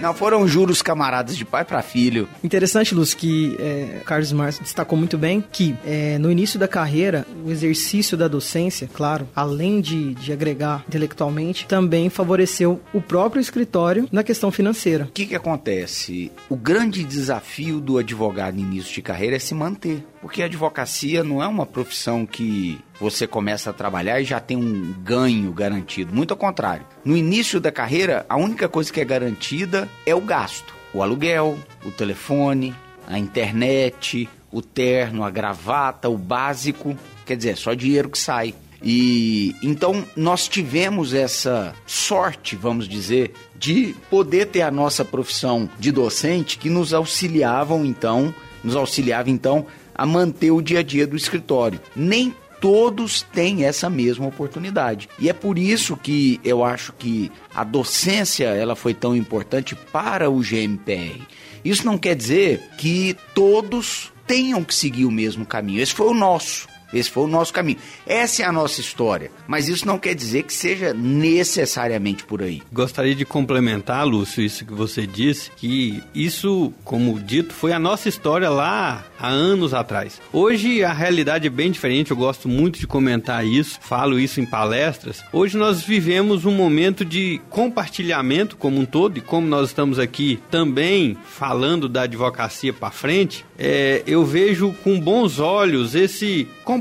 Não, foram juros camaradas de pai para filho.
Interessante, Luz, que é, Carlos Márcio destacou muito bem que é, no início da carreira, o exercício da docência, claro, além de, de agregar intelectualmente, também favoreceu o próprio escritório na questão financeira.
O que, que acontece? O grande desafio do advogado no início de carreira é se manter. Porque a advocacia não é uma profissão que você começa a trabalhar e já tem um ganho garantido. Muito ao contrário. No início da carreira, a única coisa que é garantida é o gasto: o aluguel, o telefone, a internet, o terno, a gravata, o básico. Quer dizer, é só dinheiro que sai. E então nós tivemos essa sorte, vamos dizer, de poder ter a nossa profissão de docente que nos auxiliavam então, nos auxiliava então a manter o dia a dia do escritório. Nem todos têm essa mesma oportunidade. E é por isso que eu acho que a docência ela foi tão importante para o GMPR. Isso não quer dizer que todos tenham que seguir o mesmo caminho. Esse foi o nosso. Esse foi o nosso caminho. Essa é a nossa história. Mas isso não quer dizer que seja necessariamente por aí.
Gostaria de complementar, Lúcio, isso que você disse, que isso, como dito, foi a nossa história lá há anos atrás. Hoje a realidade é bem diferente, eu gosto muito de comentar isso, falo isso em palestras. Hoje nós vivemos um momento de compartilhamento como um todo, e como nós estamos aqui também falando da advocacia para frente, é, eu vejo com bons olhos esse compartilhamento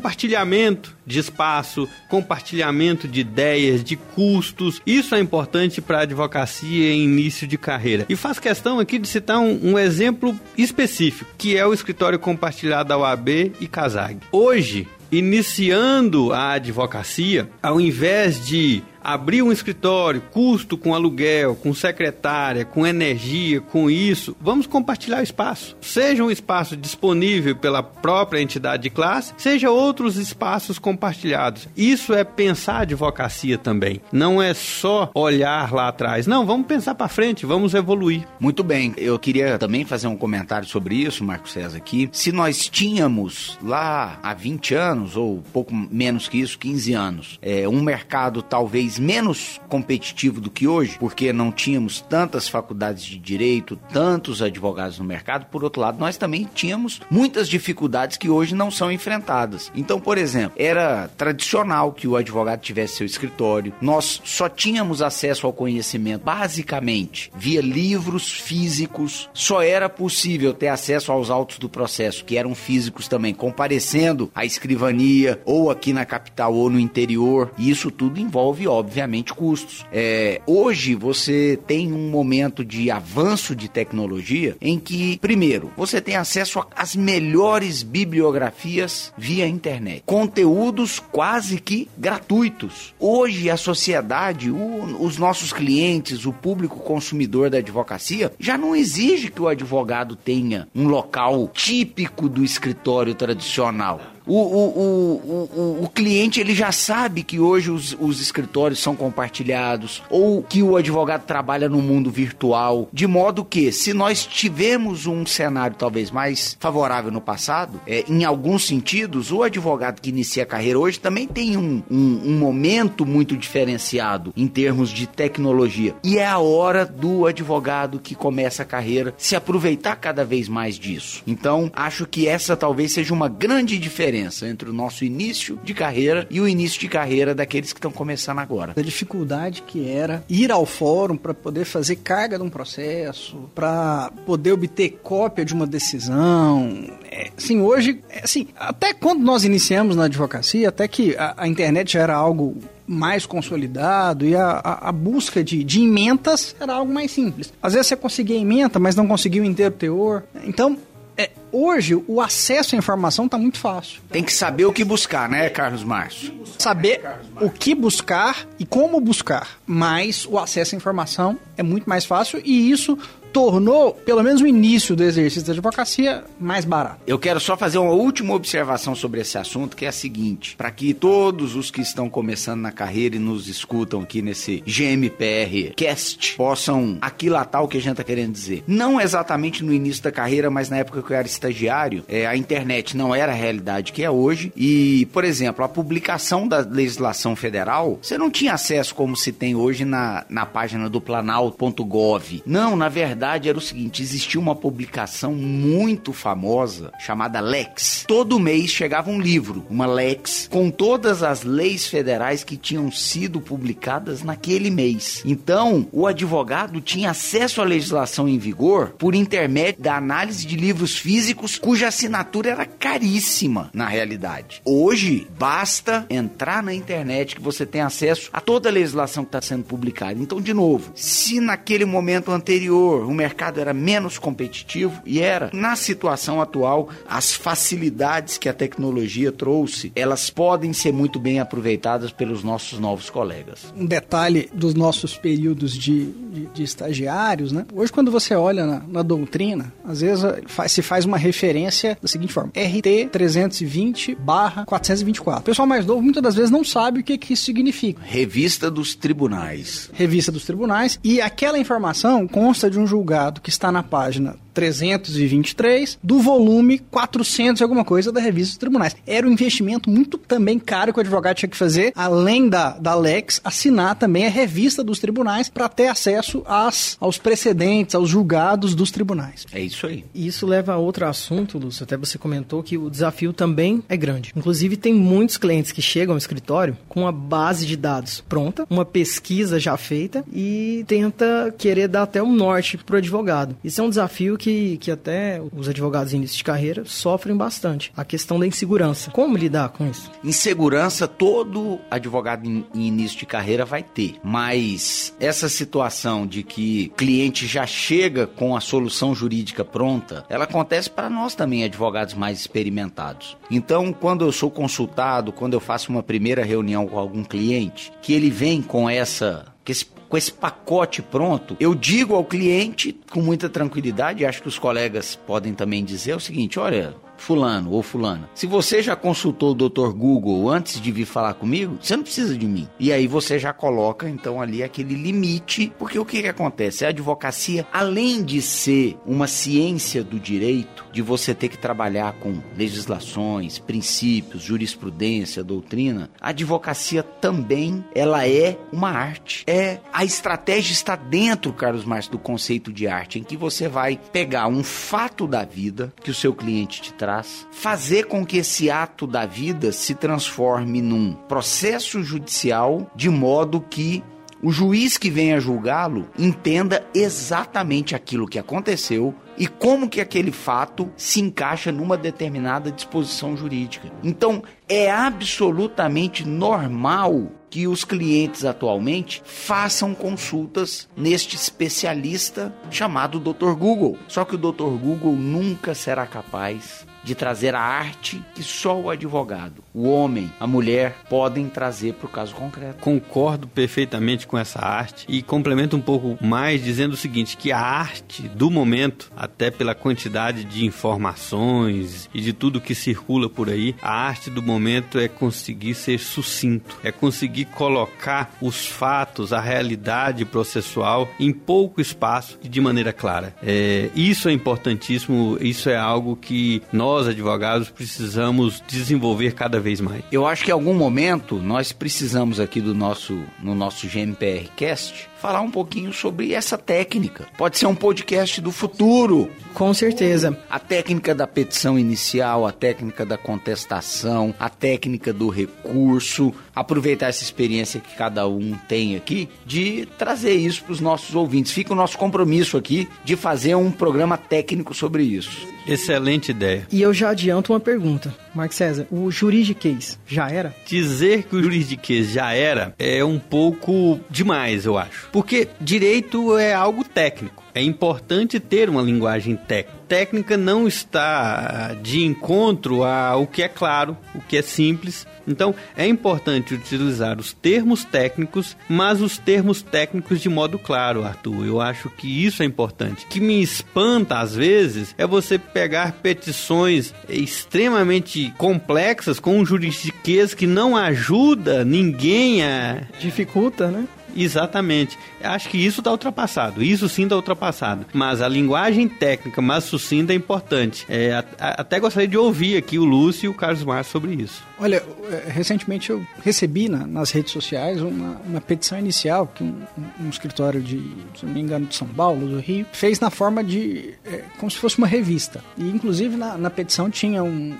de espaço, compartilhamento de ideias, de custos. Isso é importante para a advocacia em início de carreira. E faz questão aqui de citar um, um exemplo específico, que é o escritório compartilhado da UAB e Casag. Hoje, iniciando a advocacia, ao invés de abrir um escritório, custo com aluguel, com secretária, com energia, com isso, vamos compartilhar o espaço. Seja um espaço disponível pela própria entidade de classe, seja outros espaços compartilhados. Isso é pensar a advocacia também. Não é só olhar lá atrás. Não, vamos pensar para frente, vamos evoluir.
Muito bem. Eu queria também fazer um comentário sobre isso, Marco César, aqui. Se nós tínhamos lá há 20 anos, ou pouco menos que isso, 15 anos, é, um mercado talvez menos competitivo do que hoje, porque não tínhamos tantas faculdades de direito, tantos advogados no mercado. Por outro lado, nós também tínhamos muitas dificuldades que hoje não são enfrentadas. Então, por exemplo, era tradicional que o advogado tivesse seu escritório. Nós só tínhamos acesso ao conhecimento basicamente via livros físicos. Só era possível ter acesso aos autos do processo, que eram físicos também, comparecendo à escrivania ou aqui na capital ou no interior. E isso tudo envolve, óbvio, obviamente, custos. É, hoje você tem um momento de avanço de tecnologia em que, primeiro, você tem acesso às melhores bibliografias via internet, conteúdos quase que gratuitos. Hoje a sociedade, o, os nossos clientes, o público consumidor da advocacia já não exige que o advogado tenha um local típico do escritório tradicional o, o, o, o, cliente ele já sabe que hoje os, os escritórios são compartilhados ou que o advogado trabalha no mundo virtual, de modo que se nós tivemos um cenário talvez mais favorável no passado, é, em alguns sentidos, o advogado que inicia a carreira hoje também tem um, um, um momento muito diferenciado em termos de tecnologia. E é a hora do advogado que começa a carreira se aproveitar cada vez mais disso. Então, acho que essa talvez seja uma grande diferença diferença entre o nosso início de carreira e o início de carreira daqueles que estão começando agora.
A dificuldade que era ir ao fórum para poder fazer carga de um processo, para poder obter cópia de uma decisão. É, assim, hoje, é, assim, até quando nós iniciamos na advocacia, até que a, a internet já era algo mais consolidado e a, a, a busca de, de ementas era algo mais simples. Às vezes você conseguia emenda, mas não conseguia o inteiro teor. Então, é, hoje o acesso à informação está muito fácil.
Tem que saber o que buscar, né, Carlos Márcio?
Saber o que buscar e como buscar. Mas o acesso à informação é muito mais fácil e isso tornou, pelo menos o início do exercício da advocacia, mais barato.
Eu quero só fazer uma última observação sobre esse assunto, que é a seguinte: para que todos os que estão começando na carreira e nos escutam aqui nesse GMPR Cast possam aquilatar o que a gente está querendo dizer. Não exatamente no início da carreira, mas na época que eu era estagiário, é, a internet não era a realidade que é hoje. E, por exemplo, a publicação da legislação federal, você não tinha acesso como se tem hoje na, na página do planalto.gov. Não, na verdade verdade era o seguinte: existia uma publicação muito famosa chamada Lex. Todo mês chegava um livro, uma Lex, com todas as leis federais que tinham sido publicadas naquele mês. Então, o advogado tinha acesso à legislação em vigor por intermédio da análise de livros físicos cuja assinatura era caríssima na realidade. Hoje, basta entrar na internet que você tem acesso a toda a legislação que está sendo publicada. Então, de novo, se naquele momento anterior o mercado era menos competitivo e era, na situação atual, as facilidades que a tecnologia trouxe, elas podem ser muito bem aproveitadas pelos nossos novos colegas.
Um detalhe dos nossos períodos de, de, de estagiários, né? Hoje, quando você olha na, na doutrina, às vezes faz, se faz uma referência da seguinte forma: RT 320 424. O pessoal mais novo muitas das vezes não sabe o que, que isso significa.
Revista dos Tribunais.
Revista dos Tribunais. E aquela informação consta de um julgado que está na página 323 do volume 400 e alguma coisa da revista dos tribunais. Era um investimento muito também caro que o advogado tinha que fazer, além da, da Lex, assinar também a revista dos tribunais para ter acesso às, aos precedentes, aos julgados dos tribunais.
É isso aí.
E isso leva a outro assunto, Lúcio, até você comentou que o desafio também é grande. Inclusive, tem muitos clientes que chegam ao escritório com uma base de dados pronta, uma pesquisa já feita e tenta querer dar até um norte para o advogado. Isso é um desafio que que, que até os advogados em início de carreira sofrem bastante. A questão da insegurança. Como lidar com isso?
Insegurança todo advogado em, início de carreira vai ter. Mas essa situação de que cliente já chega com a solução jurídica pronta, ela acontece para nós também, advogados mais experimentados. Então, quando eu sou consultado, quando eu faço uma primeira reunião com algum cliente, que ele vem com essa esse com esse pacote pronto, eu digo ao cliente com muita tranquilidade, acho que os colegas podem também dizer o seguinte: olha, fulano ou fulana. Se você já consultou o Dr. Google antes de vir falar comigo, você não precisa de mim. E aí você já coloca então ali aquele limite, porque o que, que acontece? A advocacia, além de ser uma ciência do direito, de você ter que trabalhar com legislações, princípios, jurisprudência, doutrina, a advocacia também ela é uma arte. É a estratégia está dentro, Carlos Márcio, do conceito de arte, em que você vai pegar um fato da vida que o seu cliente te traz fazer com que esse ato da vida se transforme num processo judicial de modo que o juiz que venha julgá-lo entenda exatamente aquilo que aconteceu e como que aquele fato se encaixa numa determinada disposição jurídica. Então, é absolutamente normal que os clientes atualmente façam consultas neste especialista chamado Dr. Google. Só que o Dr. Google nunca será capaz de trazer a arte que só o advogado, o homem, a mulher podem trazer para o caso concreto.
Concordo perfeitamente com essa arte e complemento um pouco mais dizendo o seguinte, que a arte do momento, até pela quantidade de informações e de tudo que circula por aí, a arte do momento é conseguir ser sucinto, é conseguir colocar os fatos, a realidade processual em pouco espaço e de maneira clara. É, isso é importantíssimo, isso é algo que nós nós, advogados, precisamos desenvolver cada vez mais.
Eu acho que em algum momento nós precisamos aqui do nosso, no nosso GMPR Cast, falar um pouquinho sobre essa técnica. Pode ser um podcast do futuro.
Com certeza.
A técnica da petição inicial, a técnica da contestação, a técnica do recurso. Aproveitar essa experiência que cada um tem aqui de trazer isso para os nossos ouvintes. Fica o nosso compromisso aqui de fazer um programa técnico sobre isso.
Excelente ideia.
E eu já adianto uma pergunta. Mark César, o juridiquês já era?
Dizer que o juridiquês já era é um pouco demais, eu acho. Porque direito é algo técnico. É importante ter uma linguagem técnica. Técnica não está de encontro ao que é claro, o que é simples. Então, é importante utilizar os termos técnicos, mas os termos técnicos de modo claro, Arthur. Eu acho que isso é importante. O que me espanta às vezes é você pegar petições extremamente complexas com um juridiquês que não ajuda ninguém a
dificulta, né?
Exatamente. Acho que isso está ultrapassado. Isso sim está ultrapassado. Mas a linguagem técnica mais sucinta é importante. É, a, a, até gostaria de ouvir aqui o Lúcio e o Carlos Márcio sobre isso.
Olha, é, recentemente eu recebi na, nas redes sociais uma, uma petição inicial que um, um, um, escritório de, se não me engano, de São Paulo, do Rio, fez na forma de. É, como se fosse uma revista. E inclusive na, na petição tinha um,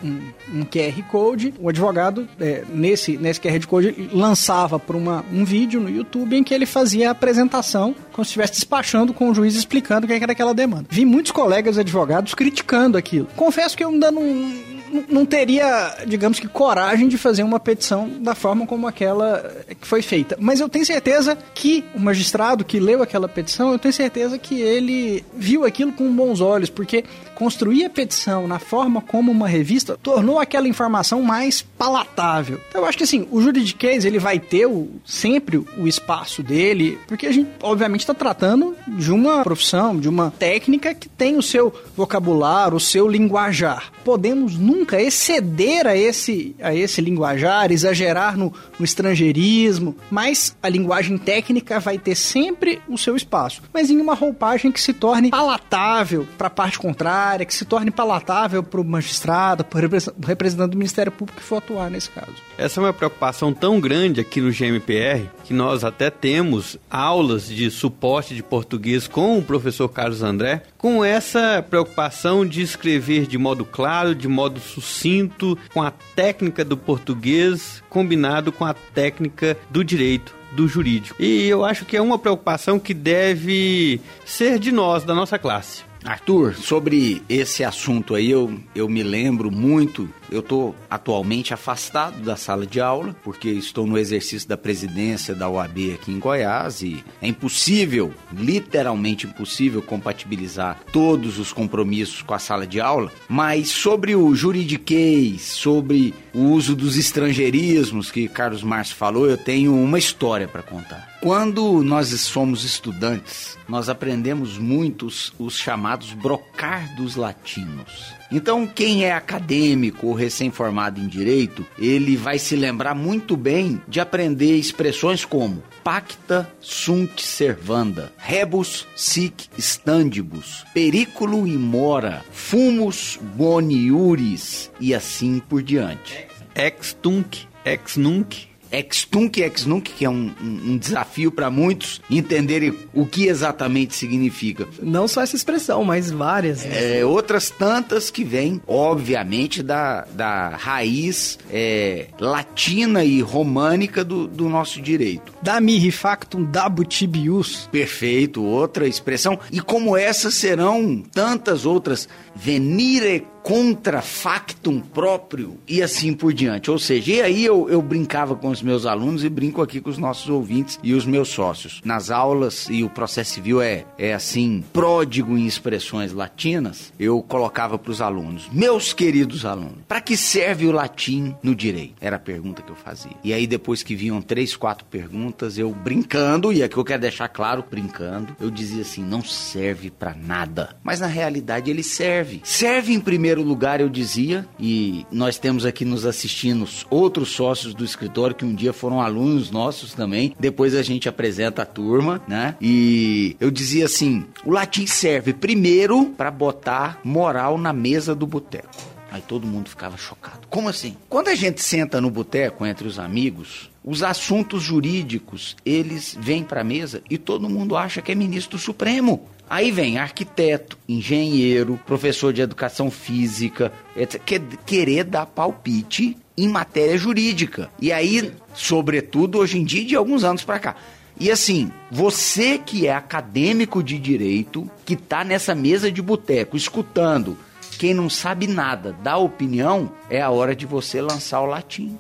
um, QR Code. O advogado, é, nesse, nesse QR Code, lançava para um vídeo no YouTube em que ele fazia a apresentação, como se estivesse despachando com o juiz explicando o que era aquela demanda. Vi muitos colegas advogados criticando aquilo. Confesso que eu ainda não não teria, digamos que, coragem de fazer uma petição da forma como aquela que foi feita. Mas eu tenho certeza que o magistrado que leu aquela petição, eu tenho certeza que ele viu aquilo com bons olhos, porque construir a petição na forma como uma revista tornou aquela informação mais palatável. Então eu acho que assim, o juridiquês ele vai ter o, sempre o espaço dele, porque a gente obviamente está tratando de uma profissão, de uma técnica que tem o seu vocabulário, o seu linguajar. Podemos nunca exceder a esse, a esse linguajar, exagerar no, no estrangeirismo, mas a linguagem técnica vai ter sempre o seu espaço, mas em uma roupagem que se torne palatável para a parte contrária, que se torne palatável para o magistrado, para o representante do Ministério Público que for atuar nesse caso.
Essa é uma preocupação tão grande aqui no GMPR que nós até temos aulas de suporte de português com o professor Carlos André, com essa preocupação de escrever de modo claro, de modo sucinto, com a técnica do português combinado com a técnica do direito do jurídico. E eu acho que é uma preocupação que deve ser de nós, da nossa classe.
Arthur, sobre esse assunto aí, eu, eu me lembro muito eu estou atualmente afastado da sala de aula, porque estou no exercício da presidência da OAB aqui em Goiás e é impossível, literalmente impossível, compatibilizar todos os compromissos com a sala de aula. Mas sobre o juridiquês, sobre o uso dos estrangeirismos que Carlos Márcio falou, eu tenho uma história para contar. Quando nós somos estudantes, nós aprendemos muitos os chamados brocardos latinos. Então, quem é acadêmico ou recém-formado em direito, ele vai se lembrar muito bem de aprender expressões como pacta sunt servanda, rebus sic standibus, periculo e mora, fumus boniuris e assim por diante.
Ex tunc, ex nunc,
ex tunc ex nunc, que é um, um, um desafio para muitos entenderem o que exatamente significa.
Não só essa expressão, mas várias.
É, outras tantas que vêm, obviamente, da, da raiz é, latina e românica do, do nosso direito.
Da mihi factum dabutibius.
Perfeito, outra expressão. E como essas serão tantas outras, venire contra factum próprio e assim por diante. Ou seja, e aí eu, eu brincava com os meus alunos e brinco aqui com os nossos ouvintes e os meus sócios. Nas aulas, e o processo civil é, é assim, pródigo em expressões latinas, eu colocava para os alunos, meus queridos alunos, para que serve o latim no direito? Era a pergunta que eu fazia. E aí depois que vinham três, quatro perguntas, eu brincando, e aqui eu quero deixar claro, brincando, eu dizia assim, não serve para nada. Mas na realidade ele serve. Serve em primeiro primeiro lugar, eu dizia, e nós temos aqui nos assistindo outros sócios do escritório que um dia foram alunos nossos também. Depois a gente apresenta a turma, né? E eu dizia assim: o latim serve primeiro para botar moral na mesa do boteco. Aí todo mundo ficava chocado. Como assim? Quando a gente senta no boteco entre os amigos, os assuntos jurídicos, eles vêm para a mesa e todo mundo acha que é ministro supremo. Aí vem arquiteto, engenheiro, professor de educação física. Querer dar palpite em matéria jurídica. E aí, sobretudo hoje em dia, de alguns anos para cá. E assim, você que é acadêmico de direito, que tá nessa mesa de boteco, escutando quem não sabe nada dá opinião, é a hora de você lançar o latim.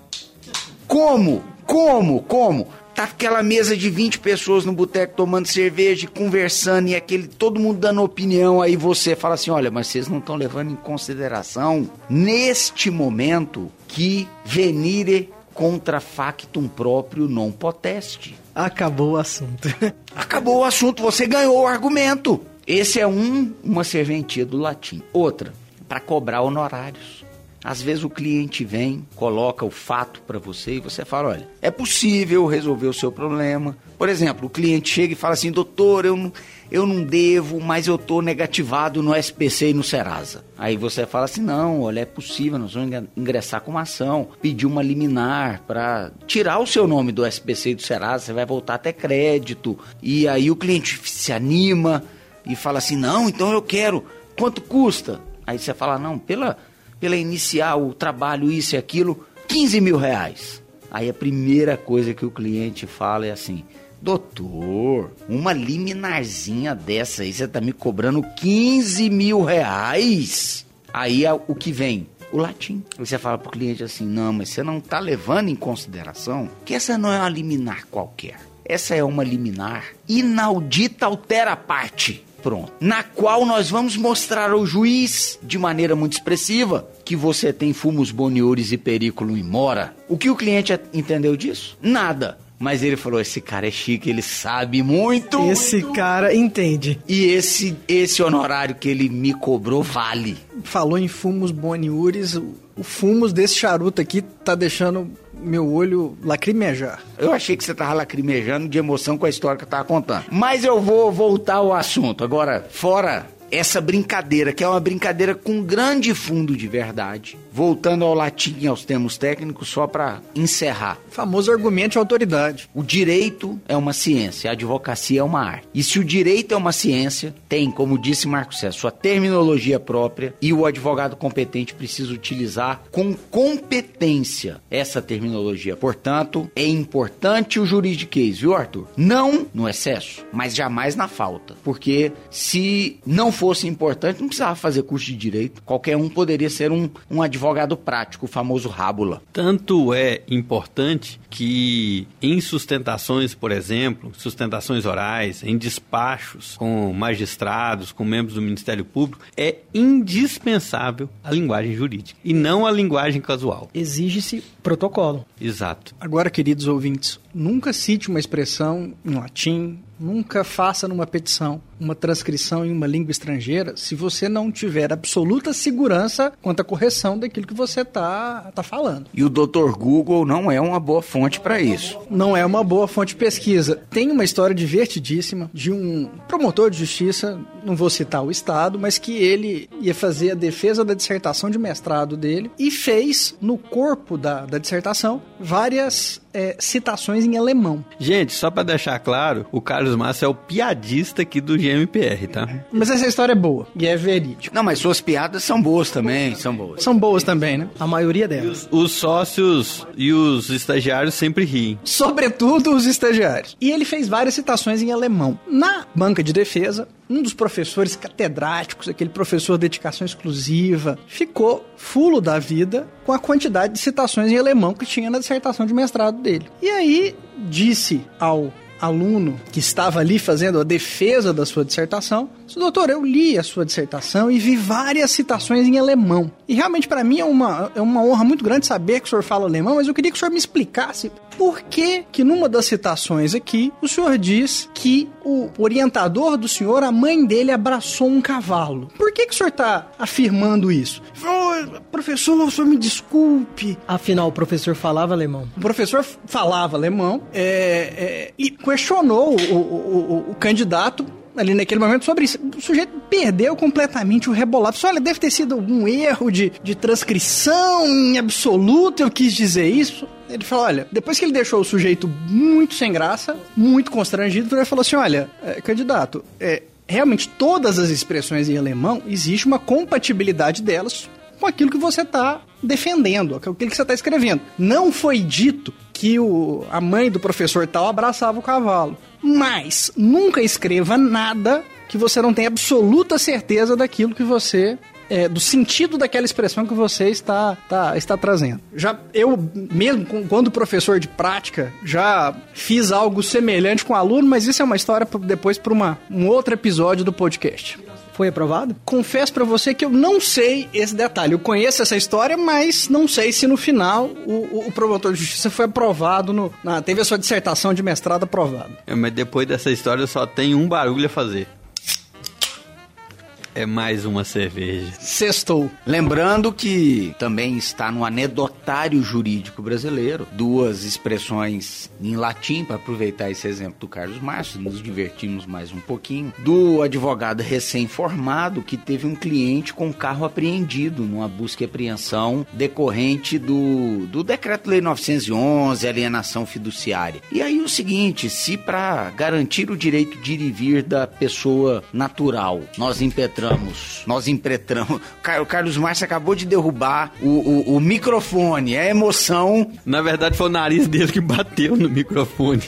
Como? Como? Como? Tá aquela mesa de 20 pessoas no boteco tomando cerveja, conversando e aquele todo mundo dando opinião, aí você fala assim: "Olha, mas vocês não estão levando em consideração neste momento que venire contra factum próprio non poteste".
Acabou o assunto.
Acabou o assunto, você ganhou o argumento. Esse é um uma serventia do latim. Outra, para cobrar honorários. Às vezes o cliente vem, coloca o fato para você e você fala: olha, é possível resolver o seu problema. Por exemplo, o cliente chega e fala assim: doutor, eu não, eu não devo, mas eu estou negativado no SPC e no Serasa. Aí você fala assim: não, olha, é possível, nós vamos ingressar com uma ação, pedir uma liminar para tirar o seu nome do SPC e do Serasa, você vai voltar até crédito. E aí o cliente se anima e fala assim: não, então eu quero. Quanto custa? Aí você fala: não, pela pela iniciar o trabalho, isso e aquilo, 15 mil reais. Aí a primeira coisa que o cliente fala é assim: Doutor, uma liminarzinha dessa aí, você tá me cobrando 15 mil reais? Aí é o que vem? O latim. Você fala pro cliente assim: não, mas você não tá levando em consideração que essa não é uma liminar qualquer. Essa é uma liminar inaudita altera parte. Pronto. Na qual nós vamos mostrar ao juiz, de maneira muito expressiva, que você tem fumos boniores e perículo em mora. O que o cliente entendeu disso? Nada. Mas ele falou: esse cara é chique, ele sabe muito.
Esse
muito.
cara entende.
E esse, esse honorário que ele me cobrou vale.
Falou em fumos boniures, o fumos desse charuto aqui tá deixando meu olho lacrimejar.
Eu achei que você tava lacrimejando de emoção com a história que eu tava contando. Mas eu vou voltar ao assunto. Agora, fora essa brincadeira, que é uma brincadeira com grande fundo de verdade. Voltando ao latim e aos termos técnicos, só para encerrar.
O famoso argumento de autoridade.
O direito é uma ciência, a advocacia é uma arte. E se o direito é uma ciência, tem, como disse Marco César, sua terminologia própria e o advogado competente precisa utilizar com competência essa terminologia. Portanto, é importante o juridiquês, viu, Arthur? Não no excesso, mas jamais na falta. Porque se não fosse importante, não precisava fazer curso de direito. Qualquer um poderia ser um, um advogado prático, o famoso rábula.
Tanto é importante que em sustentações, por exemplo, sustentações orais, em despachos com magistrados, com membros do Ministério Público, é indispensável a linguagem jurídica e não a linguagem casual.
Exige-se protocolo.
Exato.
Agora, queridos ouvintes, nunca cite uma expressão em latim, nunca faça numa petição uma transcrição em uma língua estrangeira se você não tiver absoluta segurança quanto à correção daquilo que você está tá falando.
E o Dr. Google não é uma boa fonte para isso.
Não é uma boa fonte de pesquisa. Tem uma história divertidíssima de um promotor de justiça, não vou citar o estado, mas que ele ia fazer a defesa da dissertação de mestrado dele e fez no corpo da, da dissertação várias é, citações em alemão.
Gente, só para deixar claro, o Carlos Massa é o piadista aqui do GMPR, tá?
Mas essa história é boa e é verídica.
Não, mas suas piadas são boas também, são boas.
São boas também, né?
A maioria delas.
Os sócios e os estagiários sempre riem.
Sobretudo os estagiários. E ele fez várias citações em alemão. Na banca de defesa, um dos professores catedráticos, aquele professor de dedicação exclusiva, ficou fulo da vida com a quantidade de citações em alemão que tinha na dissertação de mestrado dele. E aí disse ao aluno que estava ali fazendo a defesa da sua dissertação, disse, doutor, eu li a sua dissertação e vi várias citações em alemão. E realmente para mim é uma, é uma honra muito grande saber que o senhor fala alemão, mas eu queria que o senhor me explicasse por que que numa das citações aqui o senhor diz que o orientador do senhor, a mãe dele abraçou um cavalo. Por que que o senhor está afirmando isso? Oh, professor, o senhor me desculpe.
Afinal, o professor falava alemão.
O professor falava alemão é, é, e questionou o, o, o, o candidato ali naquele momento sobre isso. O sujeito perdeu completamente o rebolado. Falou, olha, deve ter sido um erro de, de transcrição em absoluto, eu quis dizer isso. Ele falou, olha, depois que ele deixou o sujeito muito sem graça, muito constrangido, ele falou assim, olha, é, candidato, é, realmente todas as expressões em alemão, existe uma compatibilidade delas com aquilo que você está defendendo, aquilo que você está escrevendo. Não foi dito que o, a mãe do professor tal abraçava o cavalo. Mas nunca escreva nada que você não tenha absoluta certeza daquilo que você é, do sentido daquela expressão que você está, tá, está trazendo. Já eu mesmo quando professor de prática já fiz algo semelhante com aluno, mas isso é uma história depois para um outro episódio do podcast.
Foi aprovado?
Confesso para você que eu não sei esse detalhe. Eu conheço essa história, mas não sei se no final o, o promotor de justiça foi aprovado, no, na, teve a sua dissertação de mestrado aprovada.
É, mas depois dessa história só tem um barulho a fazer. É mais uma cerveja.
Sextou.
Lembrando que também está no anedotário jurídico brasileiro duas expressões em latim, para aproveitar esse exemplo do Carlos Márcio, nos divertimos mais um pouquinho, do advogado recém-formado que teve um cliente com carro apreendido numa busca e apreensão decorrente do, do Decreto-Lei 911, alienação fiduciária. E aí o seguinte, se para garantir o direito de ir e vir da pessoa natural, nós impetramos nós impetramos. O Carlos Márcio acabou de derrubar o, o, o microfone, é emoção.
Na verdade, foi o nariz dele que bateu no microfone.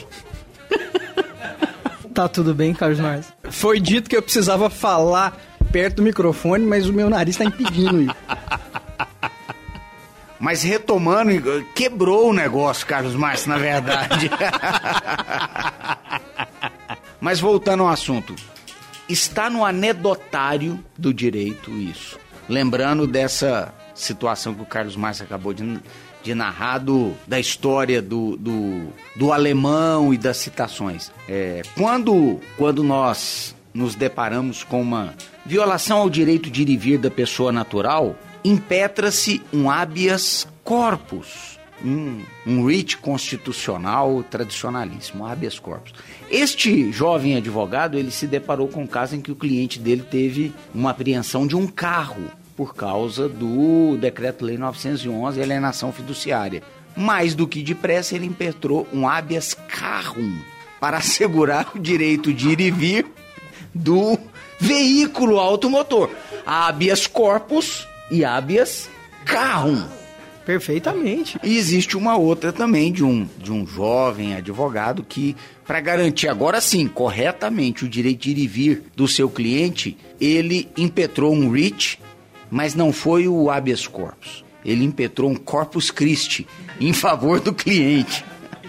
Tá tudo bem, Carlos Márcio?
Foi dito que eu precisava falar perto do microfone, mas o meu nariz está impedindo isso.
Mas retomando, quebrou o negócio, Carlos Márcio, na verdade. mas voltando ao assunto, Está no anedotário do direito isso. Lembrando dessa situação que o Carlos Márcio acabou de, de narrar do, da história do, do, do alemão e das citações. É, quando, quando nós nos deparamos com uma violação ao direito de ir e vir da pessoa natural, impetra-se um habeas corpus um, um constitucional tradicionalíssimo, habeas corpus. Este jovem advogado, ele se deparou com um caso em que o cliente dele teve uma apreensão de um carro por causa do Decreto-Lei 911 e alienação fiduciária. Mais do que depressa, ele impetrou um habeas carrum para assegurar o direito de ir e vir do veículo automotor. Habeas corpus e habeas carrum.
Perfeitamente.
E existe uma outra também de um, de um jovem advogado que, para garantir agora sim, corretamente, o direito de ir e vir do seu cliente, ele impetrou um REACH, mas não foi o habeas corpus. Ele impetrou um corpus Christi em favor do cliente.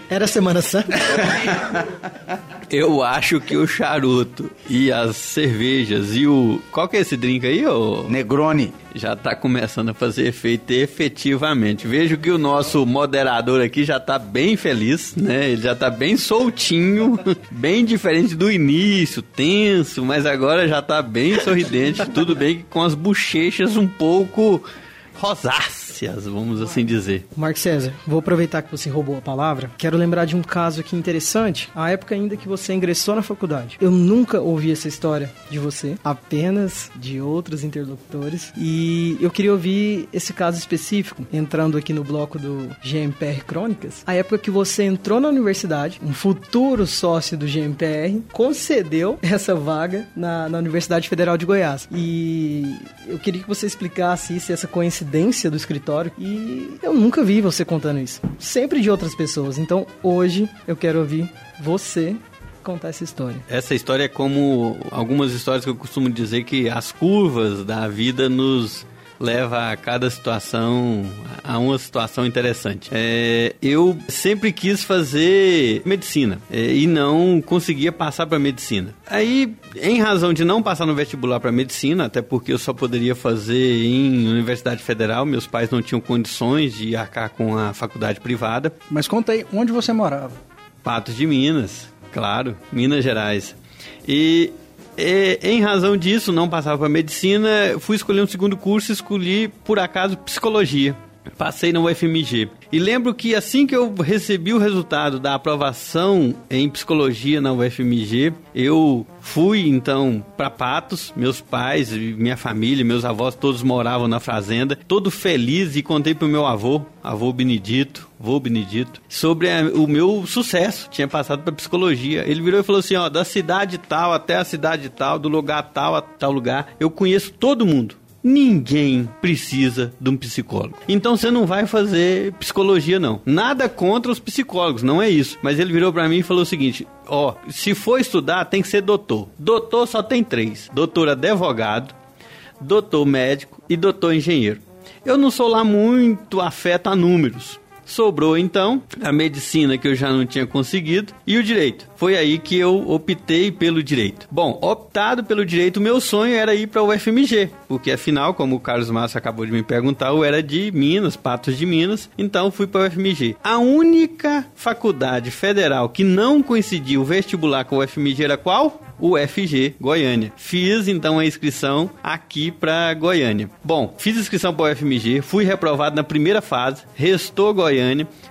Era Semana Santa?
Eu acho que o charuto e as cervejas e o. Qual que é esse drink aí, ô?
Negroni.
Já tá começando a fazer efeito efetivamente. Vejo que o nosso moderador aqui já tá bem feliz, né? Ele já tá bem soltinho, bem diferente do início, tenso, mas agora já tá bem sorridente. Tudo bem que com as bochechas um pouco rosáceas, vamos assim dizer.
Marco César, vou aproveitar que você roubou a palavra. Quero lembrar de um caso aqui interessante, a época ainda que você ingressou na faculdade. Eu nunca ouvi essa história de você, apenas de outros interlocutores. E eu queria ouvir esse caso específico, entrando aqui no bloco do GMPR Crônicas. A época que você entrou na universidade, um futuro sócio do GMPR concedeu essa vaga na, na Universidade Federal de Goiás. E eu queria que você explicasse isso, essa coincidência do escritório. E eu nunca vi você contando isso. Sempre de outras pessoas. Então hoje eu quero ouvir você contar essa história.
Essa história é como algumas histórias que eu costumo dizer que as curvas da vida nos leva a cada situação a uma situação interessante. É, eu sempre quis fazer medicina é, e não conseguia passar para medicina. Aí, em razão de não passar no vestibular para medicina, até porque eu só poderia fazer em Universidade Federal, meus pais não tinham condições de arcar com a faculdade privada.
Mas conta aí, onde você morava?
Patos de Minas, claro, Minas Gerais. E e, em razão disso, não passava para medicina, fui escolher um segundo curso e escolhi, por acaso, psicologia. Passei na UFMG. E lembro que assim que eu recebi o resultado da aprovação em psicologia na UFMG, eu fui então para Patos, meus pais, minha família, meus avós todos moravam na fazenda, todo feliz e contei pro meu avô, avô Benedito, avô Benedito, sobre a, o meu sucesso, tinha passado para psicologia. Ele virou e falou assim, ó, da cidade tal até a cidade tal, do lugar tal a tal lugar, eu conheço todo mundo ninguém precisa de um psicólogo. Então você não vai fazer psicologia não. Nada contra os psicólogos, não é isso. Mas ele virou para mim e falou o seguinte: ó, se for estudar tem que ser doutor. Doutor só tem três: doutor advogado, doutor médico e doutor engenheiro. Eu não sou lá muito afeto a números. Sobrou então a medicina que eu já não tinha conseguido e o direito. Foi aí que eu optei pelo direito. Bom, optado pelo direito, meu sonho era ir para o UFMG, porque afinal, como o Carlos Massa acabou de me perguntar, eu era de Minas, Patos de Minas, então fui para o UFMG. A única faculdade federal que não coincidiu o vestibular com o UFMG era qual? UFG Goiânia. Fiz então a inscrição aqui para Goiânia. Bom, fiz inscrição para o UFMG, fui reprovado na primeira fase, restou Goiânia,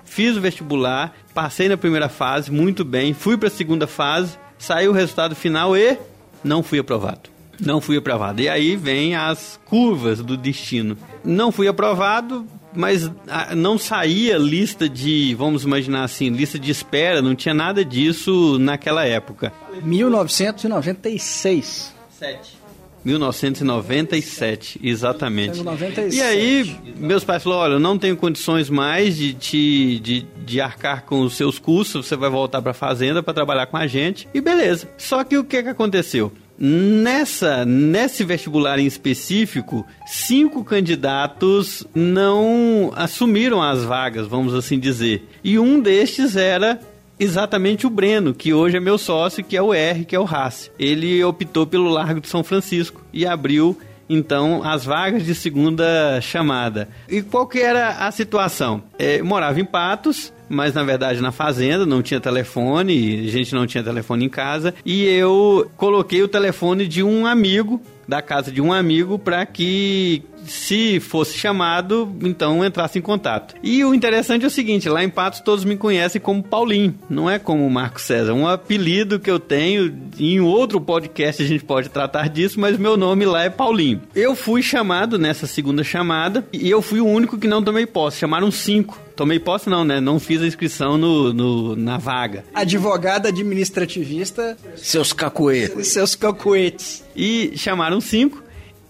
fiz o vestibular, passei na primeira fase muito bem, fui para a segunda fase, saiu o resultado final e não fui aprovado. Não fui aprovado. E aí vem as curvas do destino. Não fui aprovado, mas ah, não saía lista de, vamos imaginar assim, lista de espera, não tinha nada disso naquela época.
1996.
7. 1997, exatamente.
97.
E aí, meus pais falaram: olha, eu não tenho condições mais de te de, de arcar com os seus custos, você vai voltar para a fazenda para trabalhar com a gente. E beleza. Só que o que, que aconteceu? Nessa, nesse vestibular em específico, cinco candidatos não assumiram as vagas, vamos assim dizer. E um destes era exatamente o Breno, que hoje é meu sócio, que é o R, que é o Haas. Ele optou pelo Largo de São Francisco e abriu então as vagas de segunda chamada. E qual que era a situação? É, morava em Patos, mas na verdade na fazenda não tinha telefone, a gente não tinha telefone em casa, e eu coloquei o telefone de um amigo da casa de um amigo para que se fosse chamado, então entrasse em contato. E o interessante é o seguinte, lá em Patos todos me conhecem como Paulinho, não é como Marco César, um apelido que eu tenho, em outro podcast a gente pode tratar disso, mas meu nome lá é Paulinho. Eu fui chamado nessa segunda chamada e eu fui o único que não tomei posse, chamaram cinco. Tomei posse não, né? Não fiz a inscrição no, no na vaga.
Advogado administrativista.
Seus cacoetes.
Seus cacoetes.
E chamaram cinco.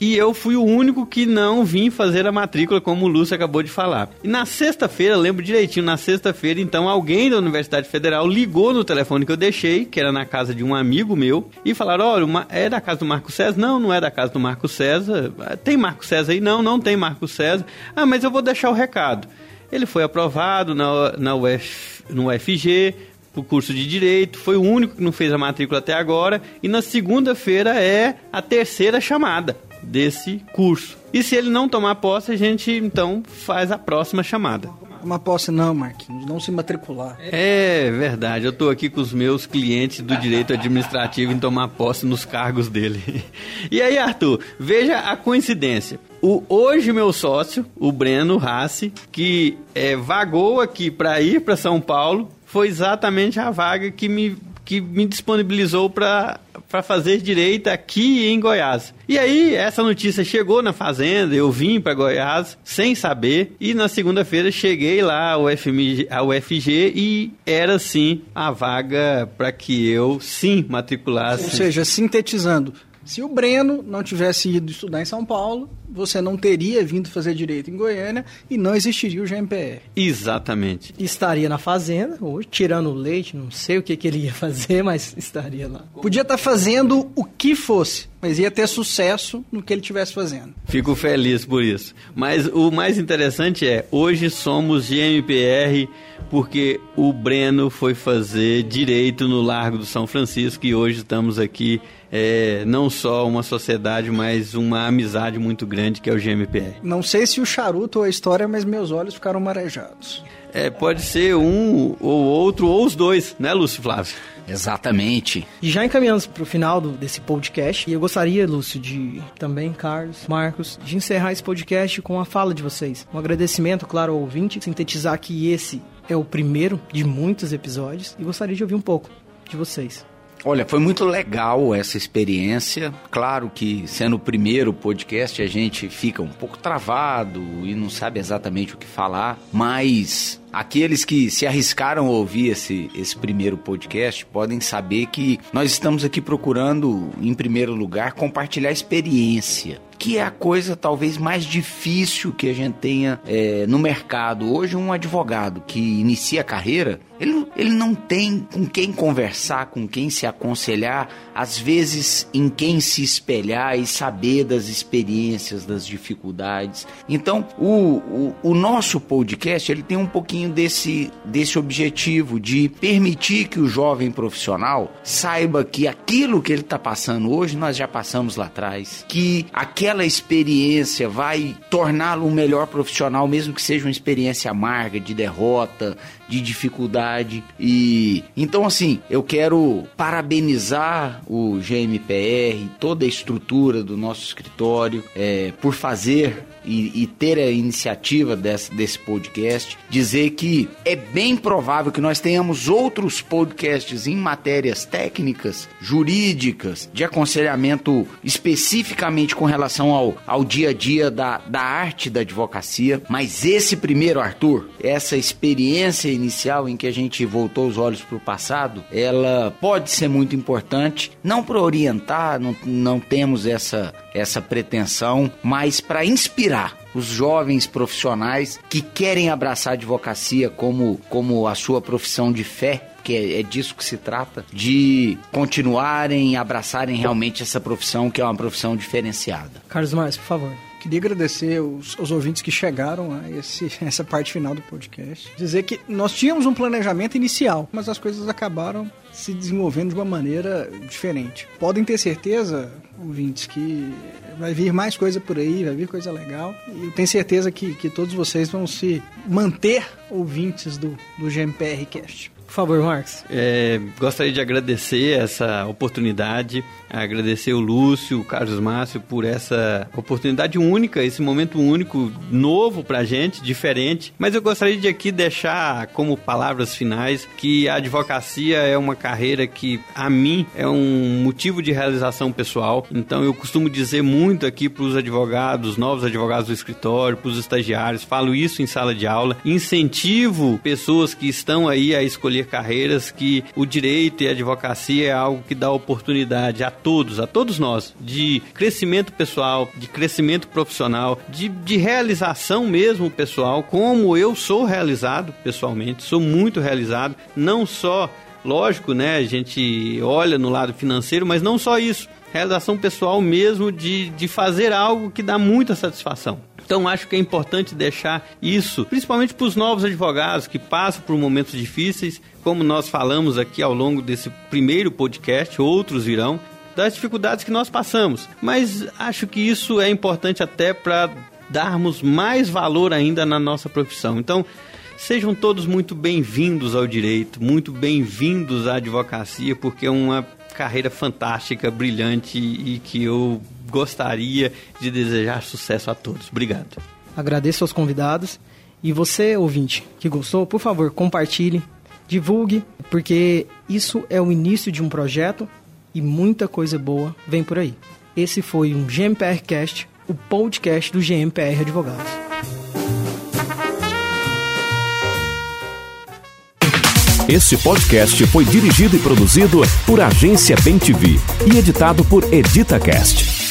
E eu fui o único que não vim fazer a matrícula, como o Lúcio acabou de falar. E na sexta-feira, lembro direitinho, na sexta-feira, então, alguém da Universidade Federal ligou no telefone que eu deixei, que era na casa de um amigo meu, e falaram: olha, é da casa do Marco César? Não, não é da casa do Marco César. Tem Marco César aí? Não, não tem Marco César. Ah, mas eu vou deixar o recado. Ele foi aprovado na, na UF, no UFG, o curso de Direito, foi o único que não fez a matrícula até agora, e na segunda-feira é a terceira chamada desse curso. E se ele não tomar posse, a gente então faz a próxima chamada.
Uma posse não, Marquinhos, não se matricular.
É verdade, eu estou aqui com os meus clientes do direito administrativo em tomar posse nos cargos dele. E aí, Arthur, veja a coincidência. o, hoje meu sócio, o Breno Rassi, que é, vagou aqui para ir para São Paulo, foi exatamente a vaga que me que me disponibilizou para fazer direito aqui em Goiás. E aí, essa notícia chegou na fazenda, eu vim para Goiás sem saber, e na segunda-feira cheguei lá ao, FMG, ao UFG e era sim a vaga para que eu sim matriculasse.
Ou seja, sintetizando, se o Breno não tivesse ido estudar em São Paulo, você não teria vindo fazer direito em Goiânia e não existiria o GMPR.
Exatamente.
Estaria na fazenda, ou tirando o leite, não sei o que, que ele ia fazer, mas estaria lá.
Podia estar fazendo o que fosse, mas ia ter sucesso no que ele estivesse fazendo.
Fico feliz por isso. Mas o mais interessante é, hoje somos GMPR porque o Breno foi fazer direito no Largo do São Francisco e hoje estamos aqui é, não só uma sociedade, mas uma amizade muito grande que é o GMPR.
Não sei se o charuto ou a história, mas meus olhos ficaram marejados.
É, pode ser um ou outro, ou os dois, né, Lúcio Flávio?
Exatamente.
E já encaminhamos para o final do, desse podcast, e eu gostaria, Lúcio, de também, Carlos, Marcos, de encerrar esse podcast com a fala de vocês. Um agradecimento, claro, ao ouvinte, sintetizar que esse é o primeiro de muitos episódios, e gostaria de ouvir um pouco de vocês.
Olha, foi muito legal essa experiência. Claro que sendo o primeiro podcast a gente fica um pouco travado e não sabe exatamente o que falar, mas aqueles que se arriscaram a ouvir esse, esse primeiro podcast podem saber que nós estamos aqui procurando, em primeiro lugar, compartilhar experiência que é a coisa talvez mais difícil que a gente tenha é, no mercado. Hoje, um advogado que inicia a carreira, ele, ele não tem com quem conversar, com quem se aconselhar, às vezes em quem se espelhar e saber das experiências, das dificuldades. Então, o, o, o nosso podcast ele tem um pouquinho desse, desse objetivo de permitir que o jovem profissional saiba que aquilo que ele está passando hoje nós já passamos lá atrás, que aquela aquela experiência vai torná-lo um melhor profissional, mesmo que seja uma experiência amarga, de derrota, de dificuldade. E então, assim, eu quero parabenizar o GMPR, toda a estrutura do nosso escritório, é, por fazer e, e, ter a iniciativa desse, desse podcast, dizer que é bem provável que nós tenhamos outros podcasts em matérias técnicas, jurídicas, de aconselhamento especificamente com relação ao, ao dia a dia da, da arte da advocacia. Mas esse primeiro, Arthur, essa experiência inicial em que a gente voltou os olhos para o passado, ela pode ser muito importante, não para orientar, não, não temos essa, essa pretensão, mas para inspirar os jovens profissionais que querem abraçar a advocacia como, como a sua profissão de fé, que é, é, disso que se trata, de continuarem, abraçarem realmente essa profissão, que é uma profissão diferenciada.
Carlos Márcio, por favor.
Queria agradecer os, os ouvintes que chegaram a esse, essa parte final do podcast. Dizer que nós tínhamos um planejamento inicial, mas as coisas acabaram se desenvolvendo de uma maneira diferente. Podem ter certeza, ouvintes, que vai vir mais coisa por aí, vai vir coisa legal. E eu tenho certeza que, que todos vocês vão se manter ouvintes do, do GMPR Cast.
Por favor, Marcos.
É, gostaria de agradecer essa oportunidade, agradecer o Lúcio, o Carlos Márcio por essa oportunidade única, esse momento único, novo pra gente, diferente. Mas eu gostaria de aqui deixar como palavras finais que a advocacia é uma carreira que, a mim, é um motivo de realização pessoal. Então eu costumo dizer muito aqui para os advogados, novos advogados do escritório, para os estagiários, falo isso em sala de aula, incentivo pessoas que estão aí a escolher carreiras que o direito e a advocacia é algo que dá oportunidade a todos, a todos nós, de crescimento pessoal, de crescimento profissional, de, de realização mesmo pessoal, como eu sou realizado pessoalmente, sou muito realizado, não só lógico, né? A gente olha no lado financeiro, mas não só isso. Realização pessoal mesmo de, de fazer algo que dá muita satisfação. Então acho que é importante deixar isso, principalmente para os novos advogados que passam por momentos difíceis, como nós falamos aqui ao longo desse primeiro podcast, outros virão, das dificuldades que nós passamos. Mas acho que isso é importante até para darmos mais valor ainda na nossa profissão. Então, sejam todos muito bem-vindos ao direito, muito bem-vindos à advocacia, porque é uma carreira fantástica, brilhante e que eu gostaria de desejar sucesso a todos. Obrigado.
Agradeço aos convidados. E você, ouvinte, que gostou, por favor, compartilhe, divulgue, porque isso é o início de um projeto e muita coisa boa vem por aí. Esse foi um GMPR Cast, o podcast do GMPR Advogados.
Este podcast foi dirigido e produzido por Agência Bem TV e editado por EditaCast.